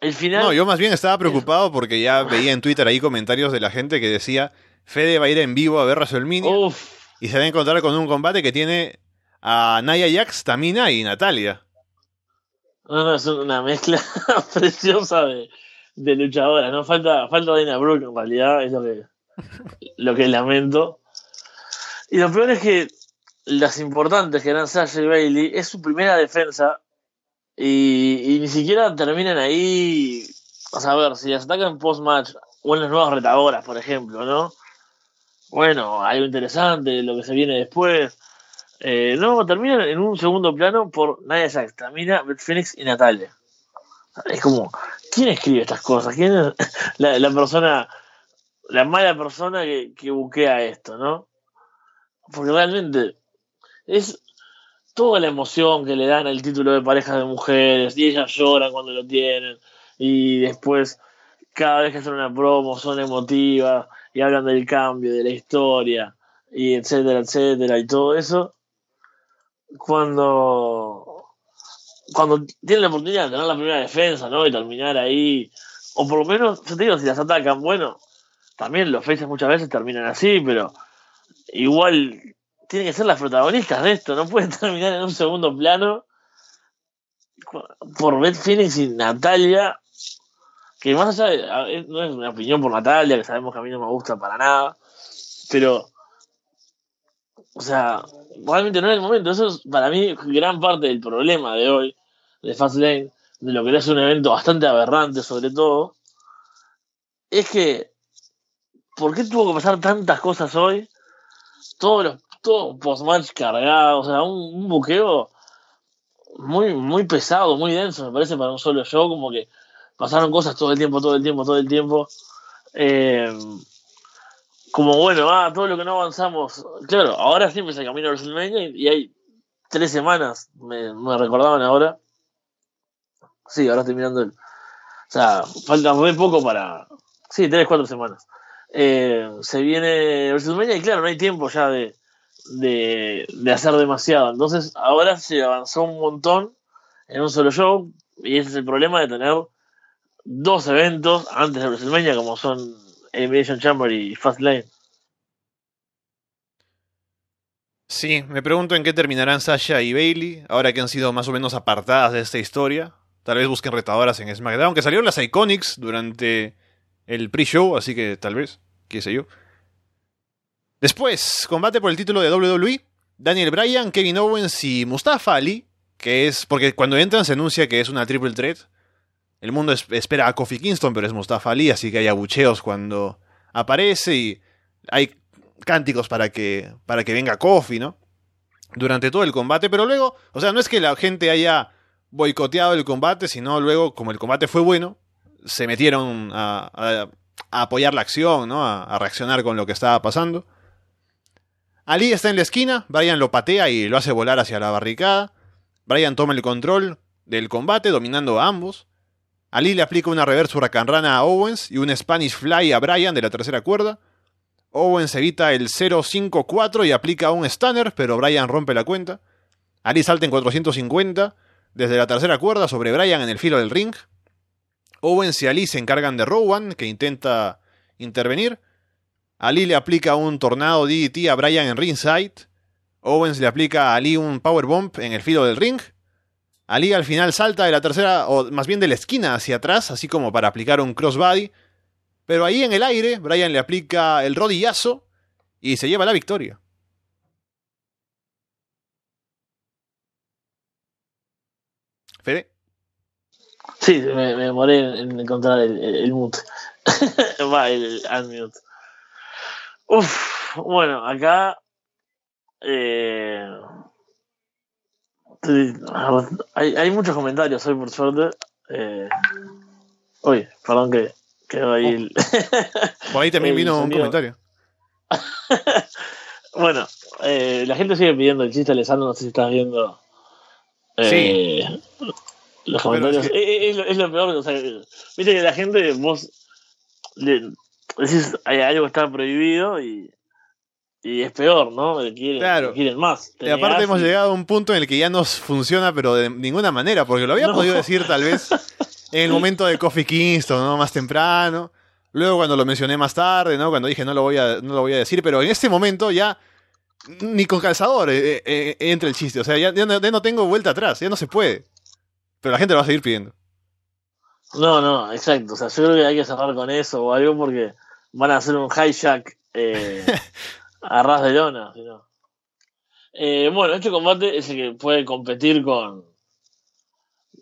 el final... No, yo más bien estaba preocupado porque ya veía en Twitter ahí comentarios de la gente que decía, Fede va a ir en vivo a ver WrestleMania Uf, y se va a encontrar con un combate que tiene a Naya Jax, Tamina y Natalia. no, no, es una mezcla preciosa de, de luchadoras, ¿no? Falta, falta Dana Brooke en realidad, es lo que, lo que lamento. Y lo peor es que las importantes que eran Sasha y Bailey es su primera defensa y, ni siquiera terminan ahí. O a ver, si las atacan post-match o en las nuevas retadoras, por ejemplo, ¿no? Bueno, algo interesante, lo que se viene después. Eh, no, terminan en un segundo plano por Nadia Jax, Tamina, Beth Phoenix y Natalia. Es como, ¿quién escribe estas cosas? ¿Quién es la, la persona, la mala persona que, que buquea esto, no? Porque realmente es toda la emoción que le dan al título de parejas de mujeres y ellas lloran cuando lo tienen y después cada vez que hacen una promo son emotivas y hablan del cambio, de la historia y etcétera, etcétera y todo eso cuando cuando tienen la oportunidad de tener la primera defensa, ¿no? Y terminar ahí o por lo menos, yo te digo, si las atacan, bueno, también los faces muchas veces terminan así, pero igual tienen que ser las protagonistas de esto, no pueden terminar en un segundo plano por Beth Phoenix y Natalia, que más allá de, no es una opinión por Natalia, que sabemos que a mí no me gusta para nada, pero, o sea, realmente no es el momento, eso es para mí gran parte del problema de hoy, de Fastlane, de lo que hace un evento bastante aberrante sobre todo, es que, ¿por qué tuvo que pasar tantas cosas hoy? Todos los todo post-match cargado, o sea, un, un buqueo muy, muy pesado, muy denso, me parece, para un solo show, como que pasaron cosas todo el tiempo, todo el tiempo, todo el tiempo. Eh, como bueno, ah, todo lo que no avanzamos. Claro, ahora sí empieza el camino a WrestleMania y, hay tres semanas, me, me recordaban ahora. Sí, ahora estoy mirando el. O sea, falta muy poco para. Sí, tres, cuatro semanas. Eh, se viene WrestleMania y claro, no hay tiempo ya de, de, hacer demasiado. Entonces, ahora se avanzó un montón en un solo show. Y ese es el problema de tener dos eventos antes de WrestleMania, como son Elimination Chamber y Fastlane. Sí, me pregunto en qué terminarán Sasha y Bailey, ahora que han sido más o menos apartadas de esta historia. Tal vez busquen retadoras en SmackDown, que salieron las Iconics durante el pre-show, así que tal vez, qué sé yo. Después, combate por el título de WWE, Daniel Bryan, Kevin Owens y Mustafa Ali, que es porque cuando entran se anuncia que es una triple threat. El mundo es- espera a Kofi Kingston, pero es Mustafa Ali, así que hay abucheos cuando aparece y hay cánticos para que, para que venga Kofi, ¿no? Durante todo el combate, pero luego, o sea, no es que la gente haya boicoteado el combate, sino luego, como el combate fue bueno, se metieron a, a- apoyar la acción, ¿no? A reaccionar con lo que estaba pasando. Ali está en la esquina, Brian lo patea y lo hace volar hacia la barricada. Brian toma el control del combate, dominando a ambos. Ali le aplica una reverse huracanrana a Owens y un Spanish Fly a Brian de la tercera cuerda. Owens evita el 0-5-4 y aplica un stunner, pero Brian rompe la cuenta. Ali salta en 450 desde la tercera cuerda sobre Brian en el filo del ring. Owens y Ali se encargan de Rowan, que intenta intervenir. Ali le aplica un tornado DDT a Brian en ringside. Owens le aplica a Ali un powerbomb en el filo del ring. Ali al final salta de la tercera, o más bien de la esquina hacia atrás, así como para aplicar un crossbody. Pero ahí en el aire, Brian le aplica el rodillazo y se lleva la victoria. Fede. Sí, me, demoré en, en encontrar el, el, mute. Va, el unmute. Uf, bueno, acá. Eh, sí, hay, hay muchos comentarios hoy, por suerte. Eh, uy, perdón que quedó ahí el. Por ahí también vino un comentario. bueno, eh, la gente sigue pidiendo el chiste, Alessandro, no sé si estás viendo. eh, Los comentarios. es Es, es lo, es lo peor, o sea, viste que la gente, vos le decís, hay algo que está prohibido y, y es peor, ¿no? Quieren, Claro. quieren más. Y aparte hemos y- llegado a un punto en el que ya no funciona, pero de ninguna manera, porque lo había No. podido decir tal vez en el momento de Coffee Kingston, ¿no? Más temprano. Luego cuando lo mencioné más tarde, ¿no? Cuando dije no lo voy a, no lo voy a decir, pero en este momento ya ni con calzador eh, eh, eh, entra el chiste. O sea, ya, ya no, ya no tengo vuelta atrás, ya no se puede. Pero la gente lo va a seguir pidiendo. No, no, exacto. O sea, yo creo que hay que cerrar con eso o algo porque van a hacer un hijack eh, a ras de lona. si no. Eh, bueno, este combate es el que puede competir con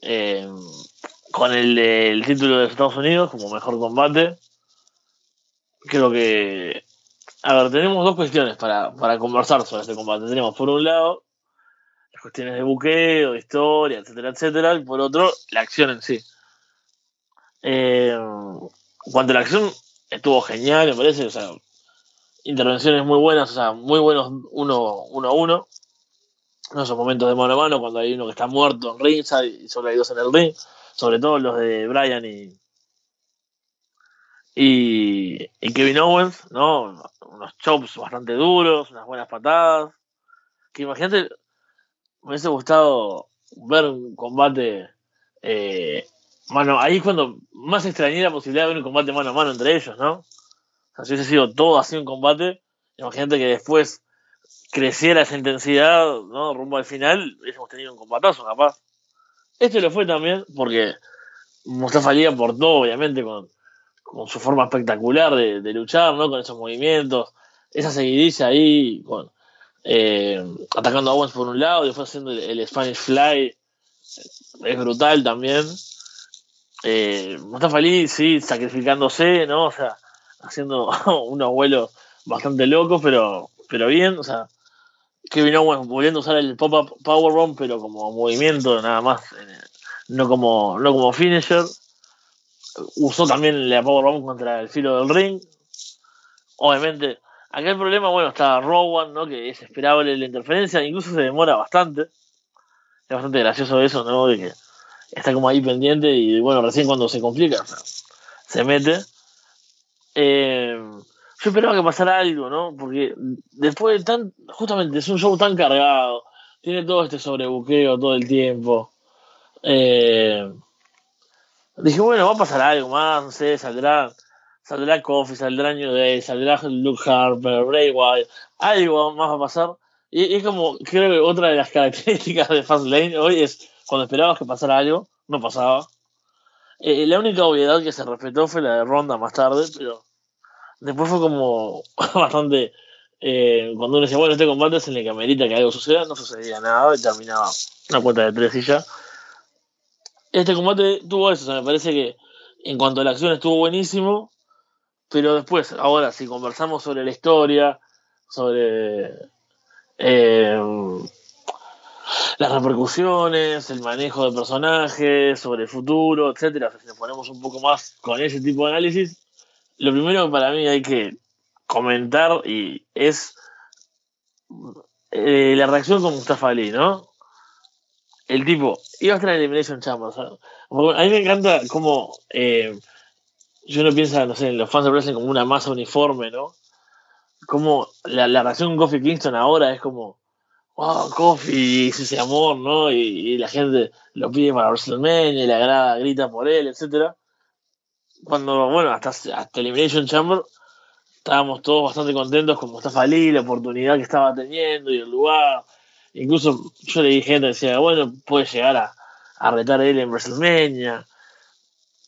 eh, con el, el título de Estados Unidos como mejor combate. Creo que. A ver, tenemos dos cuestiones para, para conversar sobre este combate. Tenemos, por un lado, las cuestiones de buqueo, de historia, etcétera, etcétera. Y por otro, la acción en sí. Eh, en cuanto a la acción, estuvo genial, me parece. O sea, intervenciones muy buenas, o sea, muy buenos uno, uno a uno. En esos momentos de mano a mano, cuando hay uno que está muerto en ringside y solo hay dos en el ring. Sobre todo los de Brian y, y, y Kevin Owens, ¿no? Unos chops bastante duros, unas buenas patadas. Que imagínate, me hubiese gustado ver un combate eh, mano, ahí es cuando más extrañé la posibilidad de ver un combate mano a mano entre ellos, ¿no? Si hubiese sido todo así un combate, imagínate que después creciera esa intensidad, ¿no? Rumbo al final, hubiésemos tenido un combatazo, capaz. Este lo fue también porque Mustafa Ali aportó, obviamente, con, su forma espectacular de, luchar, ¿no? Con esos movimientos, esa seguidilla ahí, con, eh, atacando a Owens por un lado y después haciendo el, el Spanish Fly, es brutal también. Eh, Mustafa Ali, sí, sacrificándose, ¿no? O sea, haciendo unos vuelos bastante locos, pero, pero bien, o sea, Kevin Owens volviendo a usar el pop-up powerbomb, pero como movimiento nada más, eh, no como, no como finisher. Usó también la powerbomb contra el filo del ring. Obviamente, acá el problema, bueno, está Rowan, ¿no? Que es esperable la interferencia, incluso se demora bastante. Es bastante gracioso eso, ¿no? De que está como ahí pendiente y bueno, recién cuando se complica, se mete. Eh, yo esperaba que pasara algo, ¿no? Porque después de tan, justamente es un show tan cargado, tiene todo este sobrebuqueo todo el tiempo. Eh, dije, bueno, va a pasar algo más, no sé, saldrá, saldrá Coffee, saldrá New Day, saldrá Luke Harper, Bray Wyatt, algo más va a pasar. Y, y es como, creo que otra de las características de Fastlane hoy es cuando esperabas que pasara algo, no pasaba. Eh, la única obviedad que se respetó fue la de Ronda más tarde, pero después fue como bastante. Eh, cuando uno decía, bueno, este combate es en el que amerita que algo suceda, no sucedía nada y terminaba una cuenta de tres y ya. Este combate tuvo eso, o sea, me parece que en cuanto a la acción estuvo buenísimo, pero después, ahora, si conversamos sobre la historia, sobre eh, las repercusiones, el manejo de personajes, sobre el futuro, etcétera. Si nos ponemos un poco más con ese tipo de análisis, lo primero que para mí hay que comentar y es eh, la reacción con Mustafa Ali, ¿no? El tipo iba a estar en Elimination Chamber. A mí me encanta cómo eh, yo no piensa, no sé, en los fans de wrestling como una masa uniforme, ¿no? Como la, la reacción con Kofi Kingston ahora es como wow, Kofi, es ese amor, ¿no? Y, la gente lo pide para WrestleMania, y agrada, grita por él, etcétera. Cuando, bueno, hasta, Elimination Chamber estábamos todos bastante contentos con Mustafa Ali, la oportunidad que estaba teniendo y el lugar. Incluso yo le dije gente decía, bueno, puede llegar a, a retar a él en WrestleMania.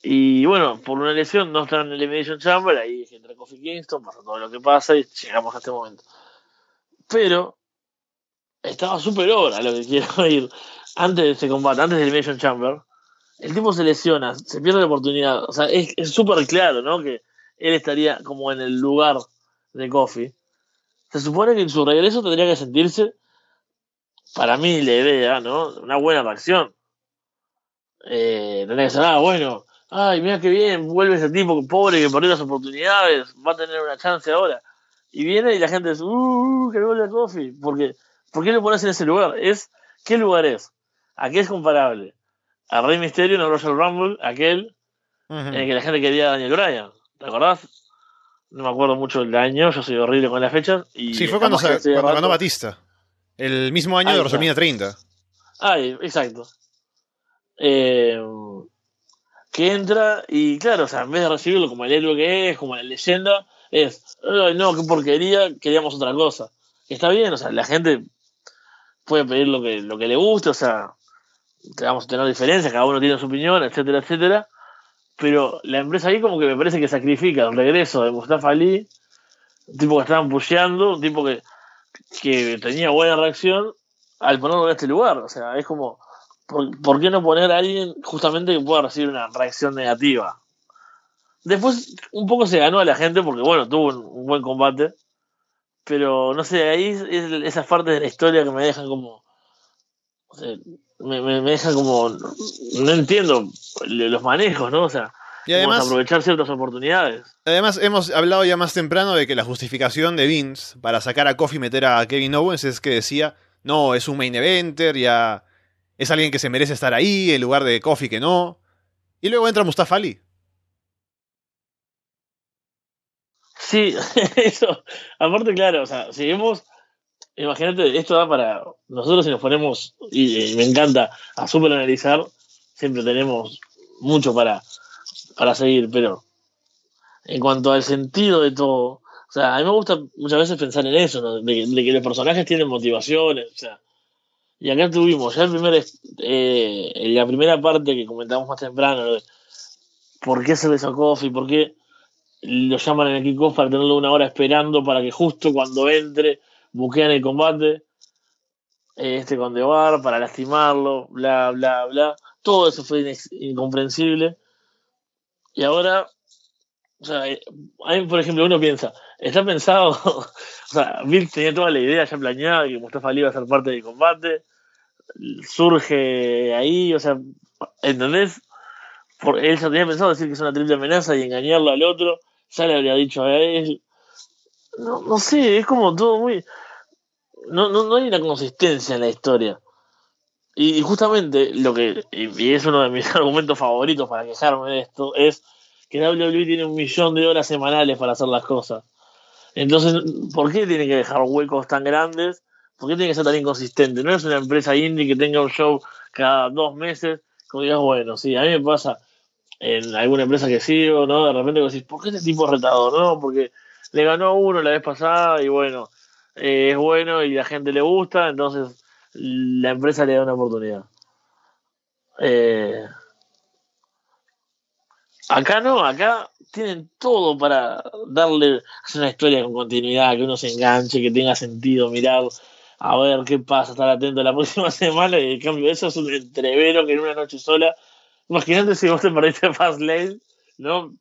Y bueno, por una lesión no está en Elimination Chamber, ahí es que entra Kofi Kingston, pasa todo lo que pasa y llegamos a este momento. Pero estaba súper obra lo que quiero ir. Antes de este combate, antes de Elimination Chamber, el tipo se lesiona, se pierde la oportunidad. O sea, es súper claro, ¿no? Que él estaría como en el lugar de Kofi. Se supone que en su regreso tendría que sentirse, para mí, la idea, ¿no? Una buena reacción. Eh, tendría que ser, ah, bueno, ay, mira qué bien, vuelve ese tipo pobre que perdió las oportunidades, va a tener una chance ahora. Y viene y la gente dice, uh, uh que vuelve Kofi. Porque, ¿Por qué lo pones en ese lugar? Es, ¿Qué lugar es? ¿A qué es comparable? A Rey Misterio en el Royal Rumble, aquel en el que la gente quería a Daniel Bryan. ¿Te acordás? No me acuerdo mucho del año, yo soy horrible con las fechas. Y sí, fue cuando, ganó Batista. El mismo año de WrestleMania 30. Ay, exacto. Eh, que entra y claro, o sea, en vez de recibirlo como el héroe que es, como la leyenda, es, no, qué porquería, queríamos otra cosa. está bien, o sea, la gente puede pedir lo que, lo que le guste, o sea, vamos a tener diferencias, cada uno tiene su opinión, etcétera, etcétera. Pero la empresa ahí como que me parece que sacrifica el regreso de Mustafa Ali, un tipo que estaban pusheando, un tipo que, que tenía buena reacción, al ponerlo en este lugar. O sea, es como, ¿por, qué no poner a alguien justamente que pueda recibir una reacción negativa? Después un poco se ganó a la gente porque, bueno, tuvo un, buen combate. Pero no sé, ahí es, esas partes de la historia que me dejan como. me, me, dejan como. No entiendo los manejos, ¿no? O sea, y además, aprovechar ciertas oportunidades. Además, hemos hablado ya más temprano de que la justificación de Vince para sacar a Kofi y meter a Kevin Owens es que decía: no, es un main eventer, ya es alguien que se merece estar ahí, en lugar de Kofi que no. Y luego entra Mustafa Ali. Sí, eso. Aparte, claro, o sea, si vemos, imagínate, esto da para nosotros si nos ponemos, y, me encanta, a super analizar, siempre tenemos mucho para, para seguir, pero en cuanto al sentido de todo, o sea, a mí me gusta muchas veces pensar en eso, de, que los personajes tienen motivaciones, o sea, y acá tuvimos ya el primer, eh, la primera parte que comentamos más temprano, de por qué se sacó y por qué lo llaman en el kickoff para tenerlo una hora esperando para que justo cuando entre buquean el combate eh, este con Debar para lastimarlo, bla, bla, bla. Todo eso fue incomprensible. Y ahora, o sea, eh, por ejemplo, uno piensa, está pensado, o sea, Bill tenía toda la idea ya planeada que Mustafa Ali iba a ser parte del combate, surge ahí, o sea, ¿entendés? Por, él ya tenía pensado decir que es una triple amenaza y engañarlo al otro, ya le habría dicho a él. No, no sé, es como todo muy. No, no, no hay una consistencia en la historia. Y, justamente lo que. Y, es uno de mis argumentos favoritos para quejarme de esto, es que WWE tiene un millón de horas semanales para hacer las cosas. Entonces, ¿por qué tiene que dejar huecos tan grandes? ¿Por qué tiene que ser tan inconsistente? No es una empresa indie que tenga un show cada dos meses, como digas, bueno, sí, a mí me pasa en alguna empresa que sigo, ¿no? De repente decís, ¿por qué este tipo es retador? No, porque le ganó a uno la vez pasada y bueno, eh, es bueno y la gente le gusta, entonces la empresa le da una oportunidad. Eh, acá no, acá tienen todo para darle una historia con continuidad, que uno se enganche, que tenga sentido mirar a ver qué pasa, estar atento la próxima semana y en cambio eso es un entrevero que en una noche sola Imagínate si vos te perdiste Fastlane, ¿no?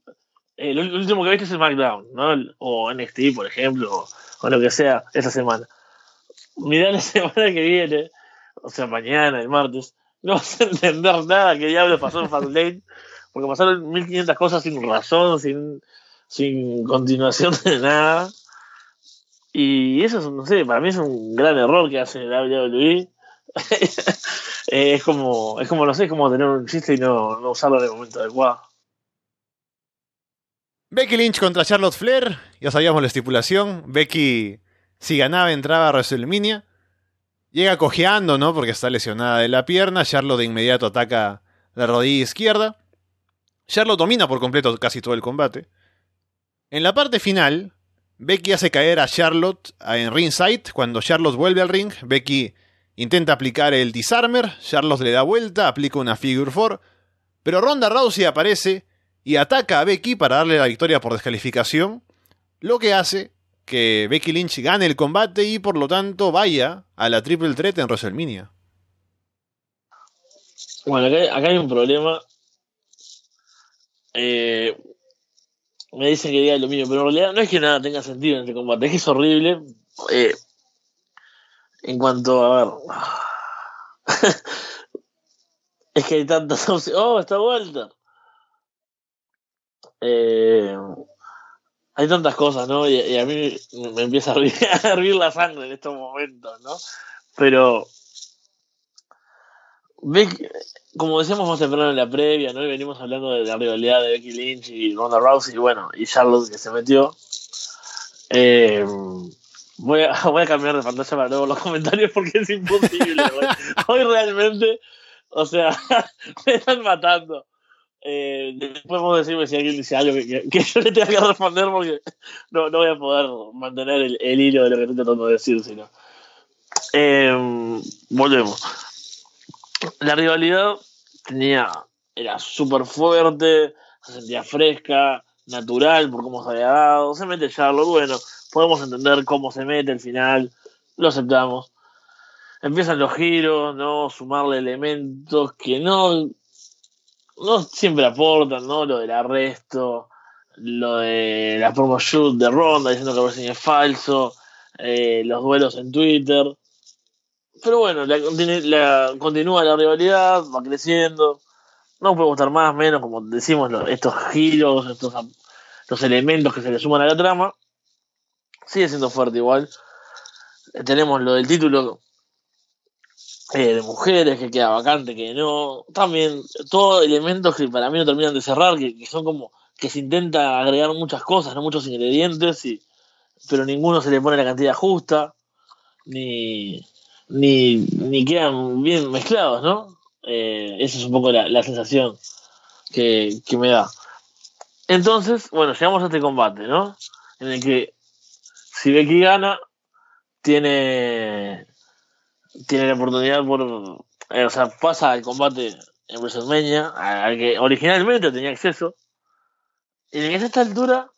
El último que viste es SmackDown, ¿no? O NXT, por ejemplo, o, lo que sea, esa semana. Mirá la semana que viene, o sea, mañana, el martes, no vas a entender nada que diablos pasó en Fastlane, porque pasaron 1500 cosas sin razón, sin, sin continuación de nada. Y eso, no sé, para mí es un gran error que hace el WWE. es como, es como, no sé, es como tener un chiste y no, no usarlo en el momento adecuado. Becky Lynch contra Charlotte Flair, ya sabíamos la estipulación. Becky, si ganaba, entraba a WrestleMania. Llega cojeando, ¿no? Porque está lesionada de la pierna. Charlotte de inmediato ataca la rodilla izquierda. Charlotte domina por completo casi todo el combate. En la parte final, Becky hace caer a Charlotte en ringside. Cuando Charlotte vuelve al ring, Becky Intenta aplicar el disarmer, Charlos le da vuelta, aplica una figure 4, pero Ronda Rousey aparece y ataca a Becky para darle la victoria por descalificación, lo que hace que Becky Lynch gane el combate y por lo tanto vaya a la triple threat en WrestleMania. Bueno, acá, hay un problema. Eh, me dicen que diga lo mismo, pero en realidad no es que nada tenga sentido en este combate, es que es horrible. Eh, en cuanto a ver. es que hay tantas opciones. ¡Oh, está Walter! Eh, hay tantas cosas, ¿no? Y, a mí me empieza a hervir, la sangre en estos momentos, ¿no? Pero. como decíamos más temprano en la previa, ¿no? Y venimos hablando de la rivalidad de Becky Lynch y Ronda Rousey, y bueno, y Charlotte que se metió. Eh, voy, a, voy a cambiar de pantalla para luego los comentarios porque es imposible. hoy realmente, o sea, me están matando. Eh, después vos decirme si alguien dice algo que, yo le tenga que responder porque no, no voy a poder mantener el, el, hilo de lo que estoy tratando de decir, sino. Eh, volvemos. La rivalidad tenía, era súper fuerte, se sentía fresca, natural por cómo se había dado. Se mete Charlotte, bueno, podemos entender cómo se mete al final, lo aceptamos. Empiezan los giros, ¿no? Sumarle elementos que no no siempre aportan, ¿no? Lo del arresto, lo de la promo shoot de Ronda diciendo que Wrestling es falso, eh, los duelos en Twitter. Pero bueno, la, continúa la rivalidad, va creciendo. No puede gustar más, menos, como decimos, estos giros, estos los elementos que se le suman a la trama. Sigue siendo fuerte igual. Tenemos lo del título eh, de mujeres, que queda vacante, que no. También, todos elementos que para mí no terminan de cerrar, que, son como que se intenta agregar muchas cosas, no muchos ingredientes, y, pero ninguno se le pone la cantidad justa, ni, ni, ni quedan bien mezclados, ¿no? Eh, esa es un poco la, sensación que, que me da. Entonces, bueno, llegamos a este combate, ¿no? En el que si Becky gana, tiene tiene la oportunidad por. Eh, o sea, pasa al combate en WrestleMania, al que originalmente tenía acceso. Y en esta altura,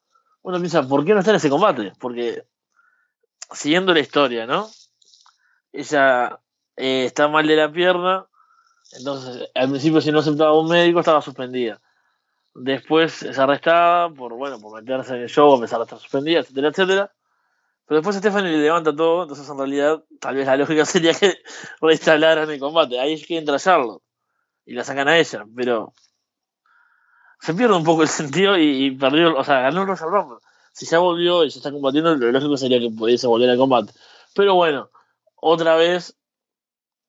uno piensa, ¿por qué no está en ese combate? Porque, siguiendo la historia, ¿no? Ella eh, está mal de la pierna, entonces al principio, si no aceptaba un médico, estaba suspendida. Después es arrestada por, bueno, por meterse en el show, a pesar de estar suspendida, etcétera, etcétera. Pero después Stephanie le levanta todo, entonces en realidad tal vez la lógica sería que reinstalaran el combate. Ahí es que entra Charlotte y la sacan a ella, pero se pierde un poco el sentido y, perdió, o sea, ganó Royal Rumble. Si ya volvió y se está combatiendo, lo lógico sería que pudiese volver al combate. Pero bueno, otra vez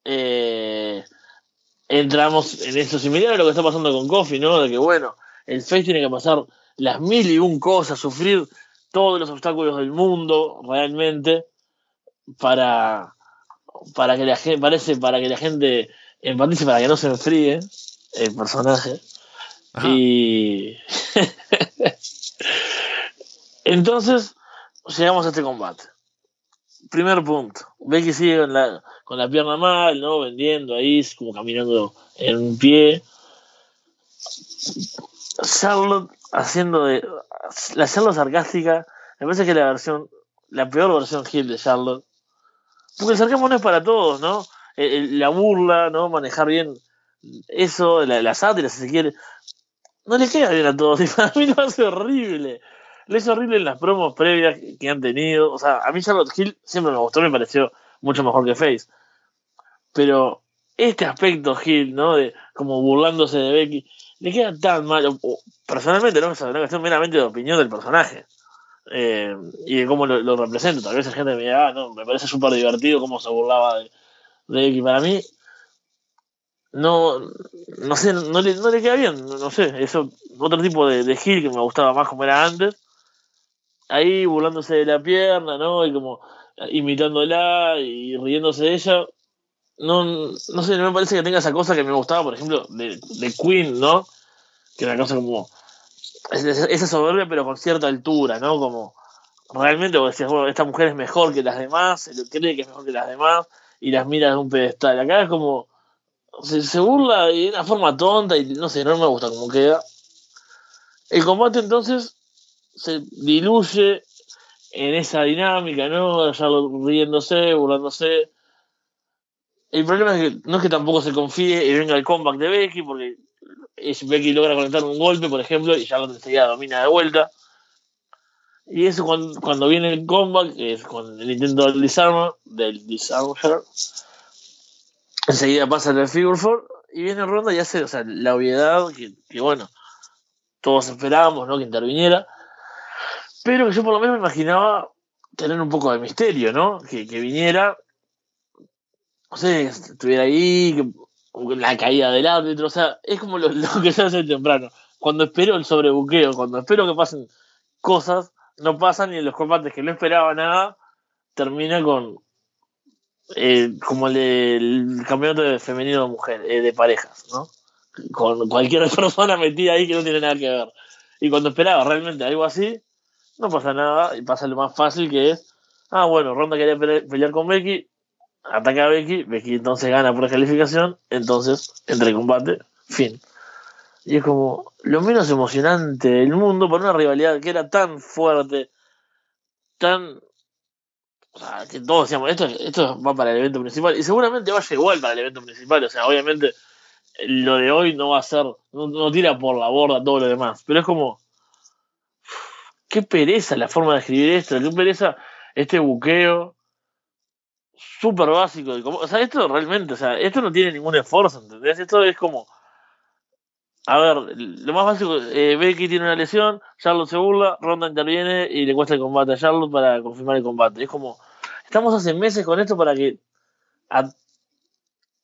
eh, entramos en esto similar a lo que está pasando con Kofi, ¿no? De que bueno, el Face tiene que pasar las mil y un cosas, sufrir todos los obstáculos del mundo realmente para, para que la gente, parece para que la gente empatice, para que no se enfríe el personaje. Y entonces llegamos a este combate. Primer punto. Becky sigue con la, con la pierna mal, ¿no? Vendiendo ahí, como caminando en un pie. Charlotte haciendo de. La Charlotte sarcástica, me parece que la versión. La peor versión Hill de Charlotte. Porque el sarcasmo no es para todos, ¿no? la burla, ¿no? Manejar bien eso, la, la, si se quiere. No le queda bien a todos. Y para mí lo hace horrible. Le hace horrible en las promos previas que han tenido. O sea, a mí Charlotte Hill siempre me gustó, me pareció mucho mejor que Face. Pero este aspecto Hill, ¿no? De como burlándose de Becky le queda tan mal. personalmente, no es una cuestión meramente de opinión del personaje. Eh, y de cómo lo, lo, representa. Tal vez hay gente me diga, ah, no, me parece súper divertido cómo se burlaba de, de Para mí, no, no sé, no le, no le queda bien, no sé, eso, otro tipo de, de Gil que me gustaba más como era antes. Ahí burlándose de la pierna, ¿no? Y como imitándola y riéndose de ella no, no sé, no me parece que tenga esa cosa que me gustaba, por ejemplo, de, de Queen, ¿no? Que era una cosa como. Esa soberbia, pero con cierta altura, ¿no? Como. Realmente vos decías, bueno, esta mujer es mejor que las demás, cree que es mejor que las demás, y las mira de un pedestal. Acá es como. Se, se burla de una forma tonta y no sé, no me gusta cómo queda. El combate entonces se diluye en esa dinámica, ¿no? Ya riéndose, burlándose el problema es que no es que tampoco se confíe y venga el comeback de Becky, porque Becky logra conectar un golpe, por ejemplo, y Charlotte enseguida domina de vuelta. Y eso cuando, cuando viene el comeback, es con el intento del disarm, del disarmer, enseguida pasa el figure four y viene Ronda y hace, o sea, la obviedad que, bueno, todos esperábamos, ¿no? Que interviniera. Pero que yo por lo menos me imaginaba tener un poco de misterio, ¿no? Que viniera, no sé, estuviera ahí, la caída del árbitro, o sea, es como lo, lo que se hace temprano. Cuando espero el sobrebuqueo, cuando espero que pasen cosas, no pasan y en los combates que no esperaba nada, termina con eh, como el, el, campeonato de femenino de mujer, eh, de parejas, ¿no? Con cualquier persona metida ahí que no tiene nada que ver. Y cuando esperaba realmente algo así, no pasa nada y pasa lo más fácil que es, ah, bueno, Ronda quería pelear con Becky, ataca a Becky, Becky entonces gana por calificación, entonces entre combate, fin. Y es como lo menos emocionante del mundo por una rivalidad que era tan fuerte, tan... Que todos decíamos, esto, esto va para el evento principal y seguramente vaya igual para el evento principal, o sea, obviamente lo de hoy no va a ser, no, no tira por la borda todo lo demás, pero es como qué pereza la forma de escribir esto, qué pereza este buqueo súper básico. o sea, esto realmente, o sea, esto no tiene ningún esfuerzo, ¿entendés? Esto es como, a ver, lo más básico, eh, Becky tiene una lesión, Charlotte se burla, Ronda interviene y le cuesta el combate a Charlotte para confirmar el combate. Es como, estamos hace meses con esto para que a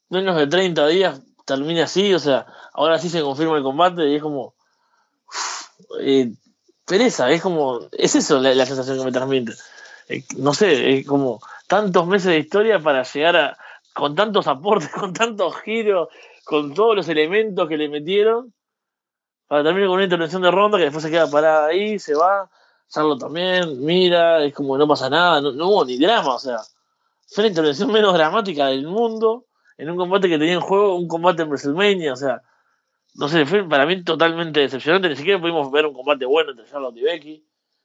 menos de 30 días termine así, o sea, ahora sí se confirma el combate y es como... eh, pereza, es como, es eso la, la sensación que me transmite. Eh, no sé, es como tantos meses de historia para llegar a, con tantos aportes, con tantos giros, con todos los elementos que le metieron, para terminar con una intervención de ronda que después se queda parada ahí, se va, Charlo también, mira, es como no pasa nada, no, no hubo ni drama, o sea, fue la intervención menos dramática del mundo en un combate que tenía en juego un combate en WrestleMania, o sea, no sé, fue para mí totalmente decepcionante. Ni siquiera pudimos ver un combate bueno entre Charlotte y Becky.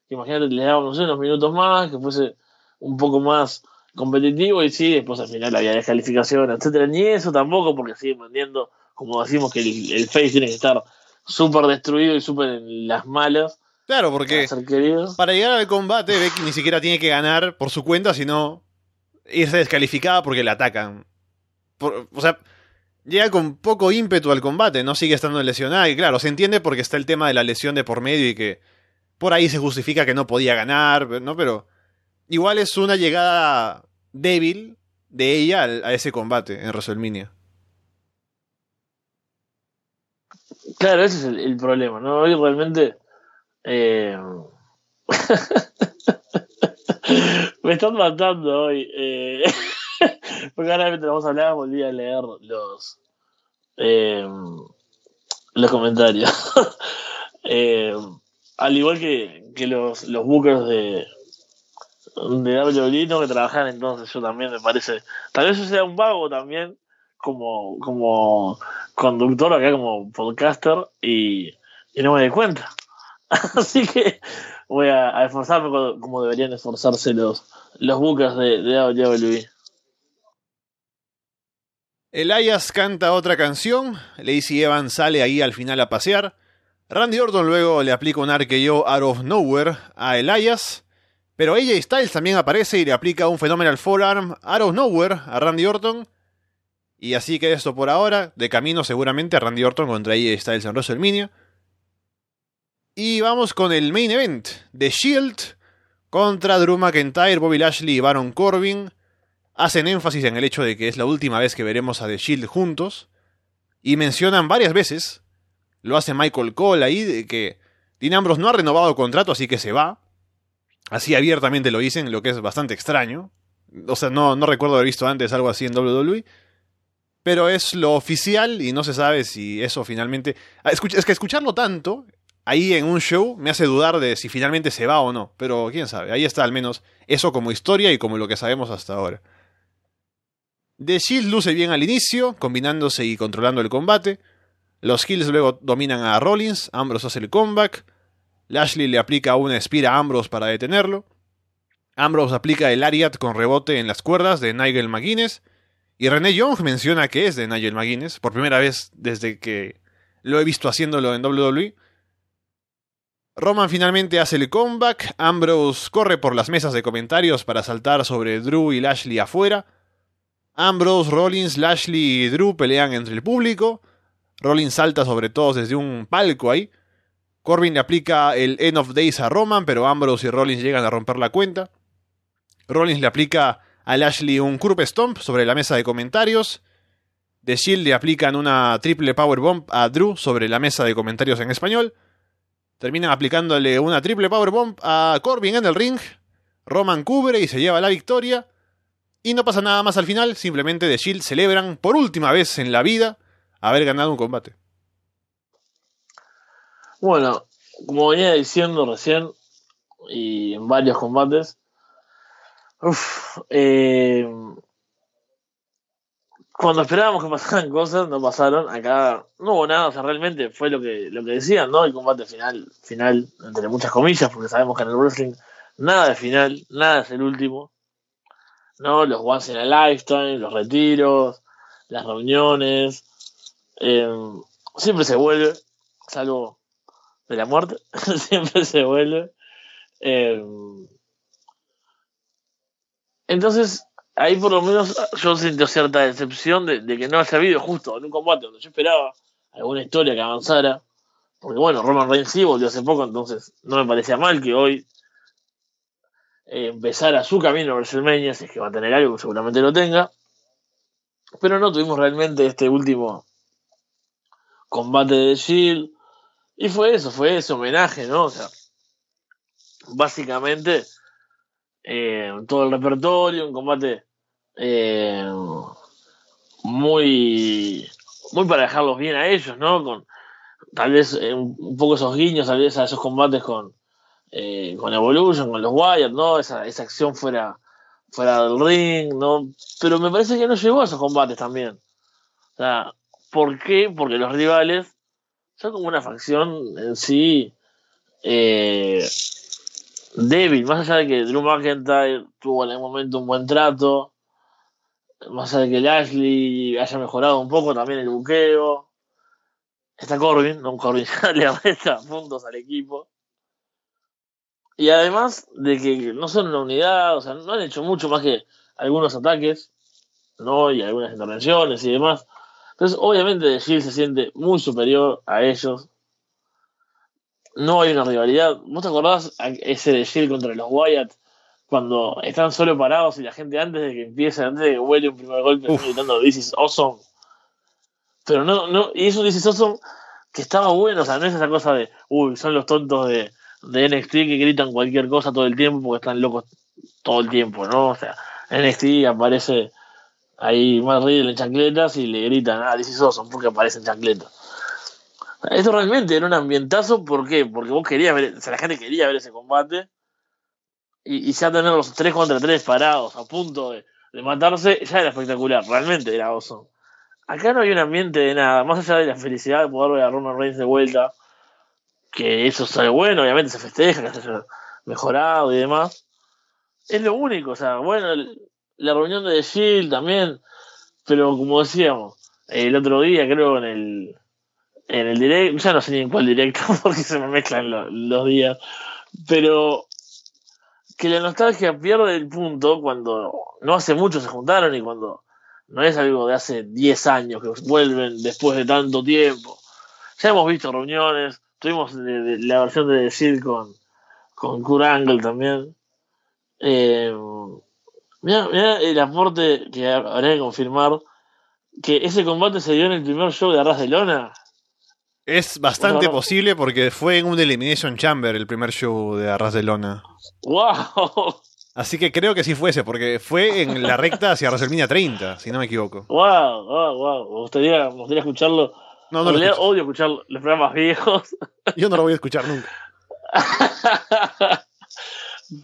Que imagínate, le dábamos, no sé, unos minutos más, que fuese un poco más competitivo y sí, después al final había descalificación, etcétera. Ni eso tampoco, porque siguen vendiendo, como decimos, que el, el Face tiene que estar súper destruido y súper en las malas. Claro, porque para, para llegar al combate, Becky ni siquiera tiene que ganar por su cuenta, sino irse descalificada porque la atacan. Por, o sea, llega con poco ímpetu al combate, no sigue estando lesionada. Y claro, se entiende porque está el tema de la lesión de por medio y que por ahí se justifica que no podía ganar, ¿no? Pero igual es una llegada débil de ella a ese combate en WrestleMania. Claro, ese es el, problema, ¿no? Hoy realmente. Eh... Me están matando hoy. Eh... Porque ahora mientras vos hablabas volví a leer los eh, los comentarios. al igual que, los, los bookers de, de WWE no que trabajan entonces yo también me parece tal vez yo sea un vago también como como conductor acá como podcaster y, no me doy cuenta. Así que voy a, esforzarme como, deberían esforzarse los los bookers de, de WWE Elias canta otra canción, Lacey Evans sale ahí al final a pasear, Randy Orton luego le aplica un arqueo out of nowhere a Elias, pero AJ Styles también aparece y le aplica un Phenomenal Forearm out of nowhere a Randy Orton, y así queda esto por ahora, de camino seguramente a Randy Orton contra AJ Styles en WrestleMania. Y vamos con el main event, The Shield contra Drew McIntyre, Bobby Lashley y Baron Corbin. Hacen énfasis en el hecho de que es la última vez que veremos a The Shield juntos, y mencionan varias veces, lo hace Michael Cole ahí, de que Dean Ambrose no ha renovado contrato, así que se va. Así abiertamente lo dicen, lo que es bastante extraño. O sea, no, no recuerdo haber visto antes algo así en WWE. Pero es lo oficial y no se sabe si eso finalmente... Ah, es que escucharlo tanto ahí en un show me hace dudar de si finalmente se va o no. Pero quién sabe, ahí está al menos eso como historia y como lo que sabemos hasta ahora. The Shield luce bien al inicio, combinándose y controlando el combate. Los Hills luego dominan a Rollins, Ambrose hace el comeback. Lashley le aplica una espira a Ambrose para detenerlo. Ambrose aplica el Ariat con rebote en las cuerdas de Nigel McGuinness. Y René Young menciona que es de Nigel McGuinness, por primera vez desde que lo he visto haciéndolo en WWE. Roman finalmente hace el comeback, Ambrose corre por las mesas de comentarios para saltar sobre Drew y Lashley afuera. Ambrose, Rollins, Lashley y Drew pelean entre el público. Rollins salta sobre todos desde un palco ahí. Corbin le aplica el End of Days a Roman, pero Ambrose y Rollins llegan a romper la cuenta. Rollins le aplica a Lashley un curve stomp sobre la mesa de comentarios. The Shield le aplican una triple powerbomb a Drew sobre la mesa de comentarios en español. Terminan aplicándole una triple powerbomb a Corbin en el ring. Roman cubre y se lleva la victoria. Y no pasa nada más al final, simplemente The Shield celebran por última vez en la vida haber ganado un combate. Bueno, como venía diciendo recién, y en varios combates, uf, eh, cuando esperábamos que pasaran cosas, no pasaron. Acá no hubo nada, o sea, realmente fue lo que, lo que decían, ¿no? El combate final, final, entre muchas comillas, porque sabemos que en el wrestling nada de final, nada es el último. ¿No? Los once in a lifetime, los retiros, las reuniones. Eh, siempre se vuelve, salvo de la muerte, siempre se vuelve. Eh, entonces, ahí por lo menos yo siento cierta decepción de, de, que no haya habido justo en un combate donde yo esperaba alguna historia que avanzara. Porque bueno, Roman Reigns sí volvió hace poco, entonces no me parecía mal que hoy eh, empezara su camino a WrestleMania, si es que va a tener algo, seguramente lo tenga. Pero no tuvimos realmente este último combate de Shield. Y fue eso, fue ese homenaje, ¿no? O sea, básicamente eh, todo el repertorio, un combate eh, muy, muy para dejarlos bien a ellos, ¿no? Con tal vez eh, un, poco esos guiños, tal vez a esos combates con, con Evolution, con los Wyatt, ¿no? Esa, esa acción fuera, fuera del ring, ¿no? Pero me parece que no llegó a esos combates también. O sea, ¿por qué? Porque los rivales son como una facción en sí eh, débil, más allá de que Drew McIntyre tuvo en el momento un buen trato, más allá de que Lashley haya mejorado un poco también el buqueo, está Corbin, no Corbin le resta puntos al equipo. Y además de que no son una unidad, o sea, no han hecho mucho más que algunos ataques, ¿no? Y algunas intervenciones y demás. Entonces, obviamente, The Shield se siente muy superior a ellos. No hay una rivalidad. ¿Vos te acordás ese de Shield contra los Wyatt? Cuando están solo parados y la gente antes de que empiece, antes de que huele un primer golpe, está gritando This is awesome. Pero no, no, y es un This is awesome que estaba bueno, o sea, no es esa cosa de, uy, son los tontos de, de NXT que gritan cualquier cosa todo el tiempo porque están locos todo el tiempo, ¿no? O sea, NXT aparece ahí más Riddle en chancletas y le gritan, ah, this is awesome, porque aparece en chancletas. Esto realmente era un ambientazo, ¿por qué? Porque vos querías ver, o sea, la gente quería ver ese combate y, ya tener los 3 contra 3 parados a punto de, de, matarse, ya era espectacular, realmente era awesome. Acá no hay un ambiente de nada, más allá de la felicidad de poder ver a Roman Reigns de vuelta, que eso sale bueno, obviamente se festeja, que se haya mejorado y demás. Es lo único, o sea, bueno, la reunión de Shield también, pero como decíamos, el otro día creo en el en el directo, ya no sé ni en cuál directo porque se me mezclan los, días, pero que la nostalgia pierde el punto cuando no hace mucho se juntaron y cuando no es algo de hace 10 años que vuelven después de tanto tiempo. Ya hemos visto reuniones, tuvimos la versión de decir con, con Kurt Angle también. Eh, mira, mira el aporte que habría que confirmar que ese combate se dio en el primer show de Arras de Lona. Es bastante bueno, posible porque fue en un Elimination Chamber el primer show de Arras de Lona. ¡Wow! Así que creo que sí fuese, porque fue en la recta hacia WrestleMania 30, si no me equivoco. ¡Wow! ¡Wow! ¡Wow! Me gustaría, me gustaría escucharlo. No, no en realidad odio escuchar los programas viejos. Yo no lo voy a escuchar nunca.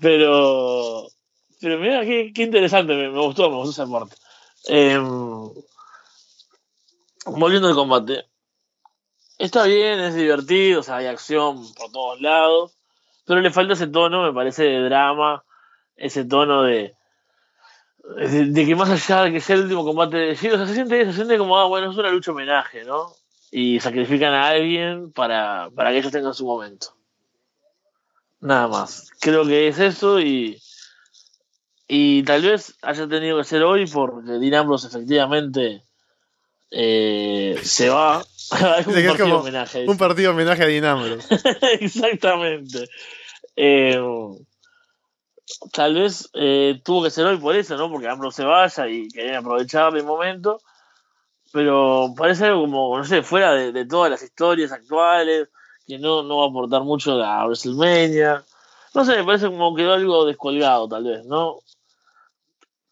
pero. Pero mira, qué, interesante, me, gustó, me gustó esa parte. Eh, volviendo al combate. Está bien, es divertido, o sea, hay acción por todos lados, pero le falta ese tono, me parece, de drama, ese tono de, de, que más allá de que sea el último combate de Shield, se siente, se siente como, ah, bueno, es una lucha homenaje, ¿no? Y sacrifican a alguien para, para que ellos tengan su momento. Nada más. Creo que es eso y. Y tal vez haya tenido que ser hoy porque Dean Ambrose efectivamente eh, se va. un, partido homenaje, un partido homenaje a Dean Ambrose. Exactamente. Eh, tal vez eh, tuvo que ser hoy por eso, ¿no? Porque Ambrose se vaya y querían aprovechar el momento. Pero parece algo como, no sé, fuera de, todas las historias actuales, que no, no va a aportar mucho a WrestleMania. No sé, me parece como quedó algo descolgado, tal vez, ¿no?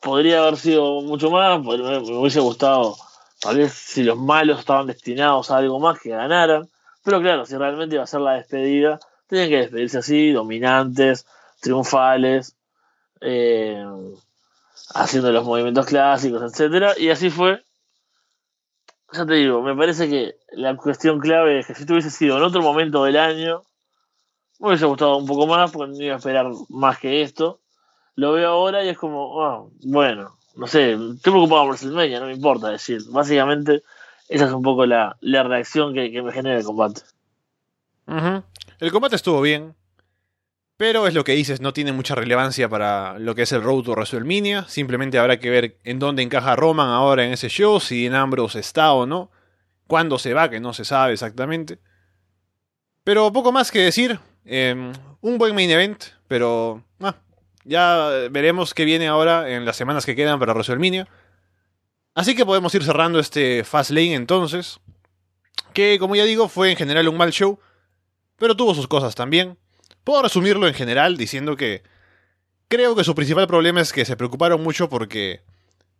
Podría haber sido mucho más, me, hubiese gustado, tal vez si los malos estaban destinados a algo más, que ganaran. Pero claro, si realmente iba a ser la despedida, tenían que despedirse así, dominantes, triunfales, eh, haciendo los movimientos clásicos, etcétera, y así fue. Ya te digo, me parece que la cuestión clave es que si tuviese sido en otro momento del año, me hubiese gustado un poco más, porque no iba a esperar más que esto. Lo veo ahora y es como, ah, bueno, no sé, estoy preocupado por WrestleMania, no me importa decir. Básicamente, esa es un poco la, reacción que, me genera el combate. El combate estuvo bien. Pero es lo que dices, no tiene mucha relevancia para lo que es el Road to WrestleMania. Simplemente habrá que ver en dónde encaja Roman ahora en ese show, si en Ambrose está o no. Cuándo se va, que no se sabe exactamente. Pero poco más que decir. Em, un buen main event, pero ah, ya veremos qué viene ahora en las semanas que quedan para WrestleMania. Así que podemos ir cerrando este Fast Lane entonces. Que como ya digo fue en general un mal show, pero tuvo sus cosas también. Puedo resumirlo en general diciendo que creo que su principal problema es que se preocuparon mucho porque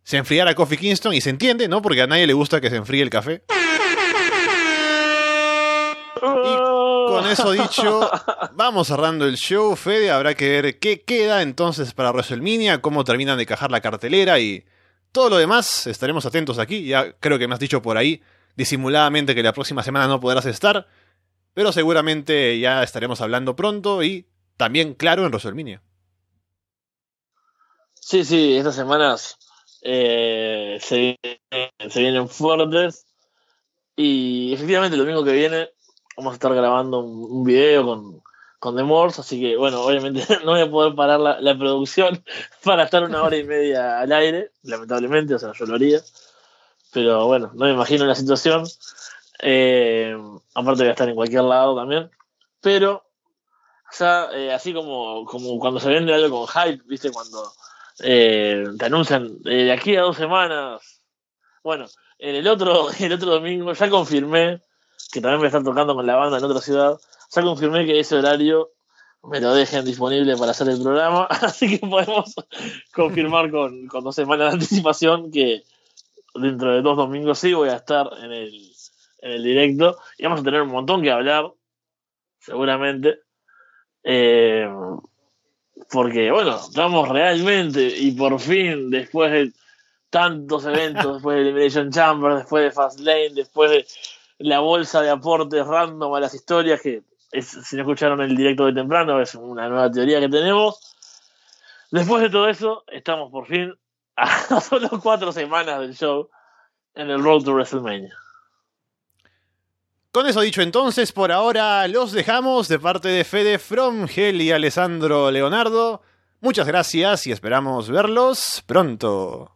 se enfriara Coffee Kingston y se entiende, ¿no? Porque a nadie le gusta que se enfríe el café. Y con eso dicho, vamos cerrando el show, Fede. Habrá que ver qué queda entonces para WrestleMania, cómo terminan de cajar la cartelera y todo lo demás. Estaremos atentos aquí. Ya creo que me has dicho por ahí disimuladamente que la próxima semana no podrás estar. Pero seguramente ya estaremos hablando pronto y también, claro, en WrestleMania. Sí, sí, estas semanas eh, se, vienen fuertes. Y efectivamente, el domingo que viene vamos a estar grabando un, video con, con The Morse, así que bueno, obviamente no voy a poder parar la, la, producción para estar una hora y media al aire, lamentablemente, o sea, yo lo haría. Pero bueno, no me imagino la situación. Eh, aparte voy a estar en cualquier lado también. Pero, ya, eh, así como, como cuando se vende algo con hype, ¿viste? Cuando eh, te anuncian de aquí a dos semanas. Bueno, en el otro, el otro domingo ya confirmé que también voy a estar tocando con la banda en otra ciudad. Ya confirmé que ese horario me lo dejen disponible para hacer el programa, así que podemos confirmar con, con dos semanas de anticipación que dentro de dos domingos sí voy a estar en el, en el directo y vamos a tener un montón que hablar, seguramente. Eh, porque, bueno, estamos realmente y por fin, después de tantos eventos, después de Elimination Chamber, después de Fastlane, después de la bolsa de aportes random a las historias, que si no escucharon el directo de temprano, es una nueva teoría que tenemos. Después de todo eso, estamos por fin a solo cuatro semanas del show en el Road to WrestleMania. Con eso dicho entonces, por ahora los dejamos de parte de Fede From Hell y Alessandro Leonardo. Muchas gracias y esperamos verlos pronto.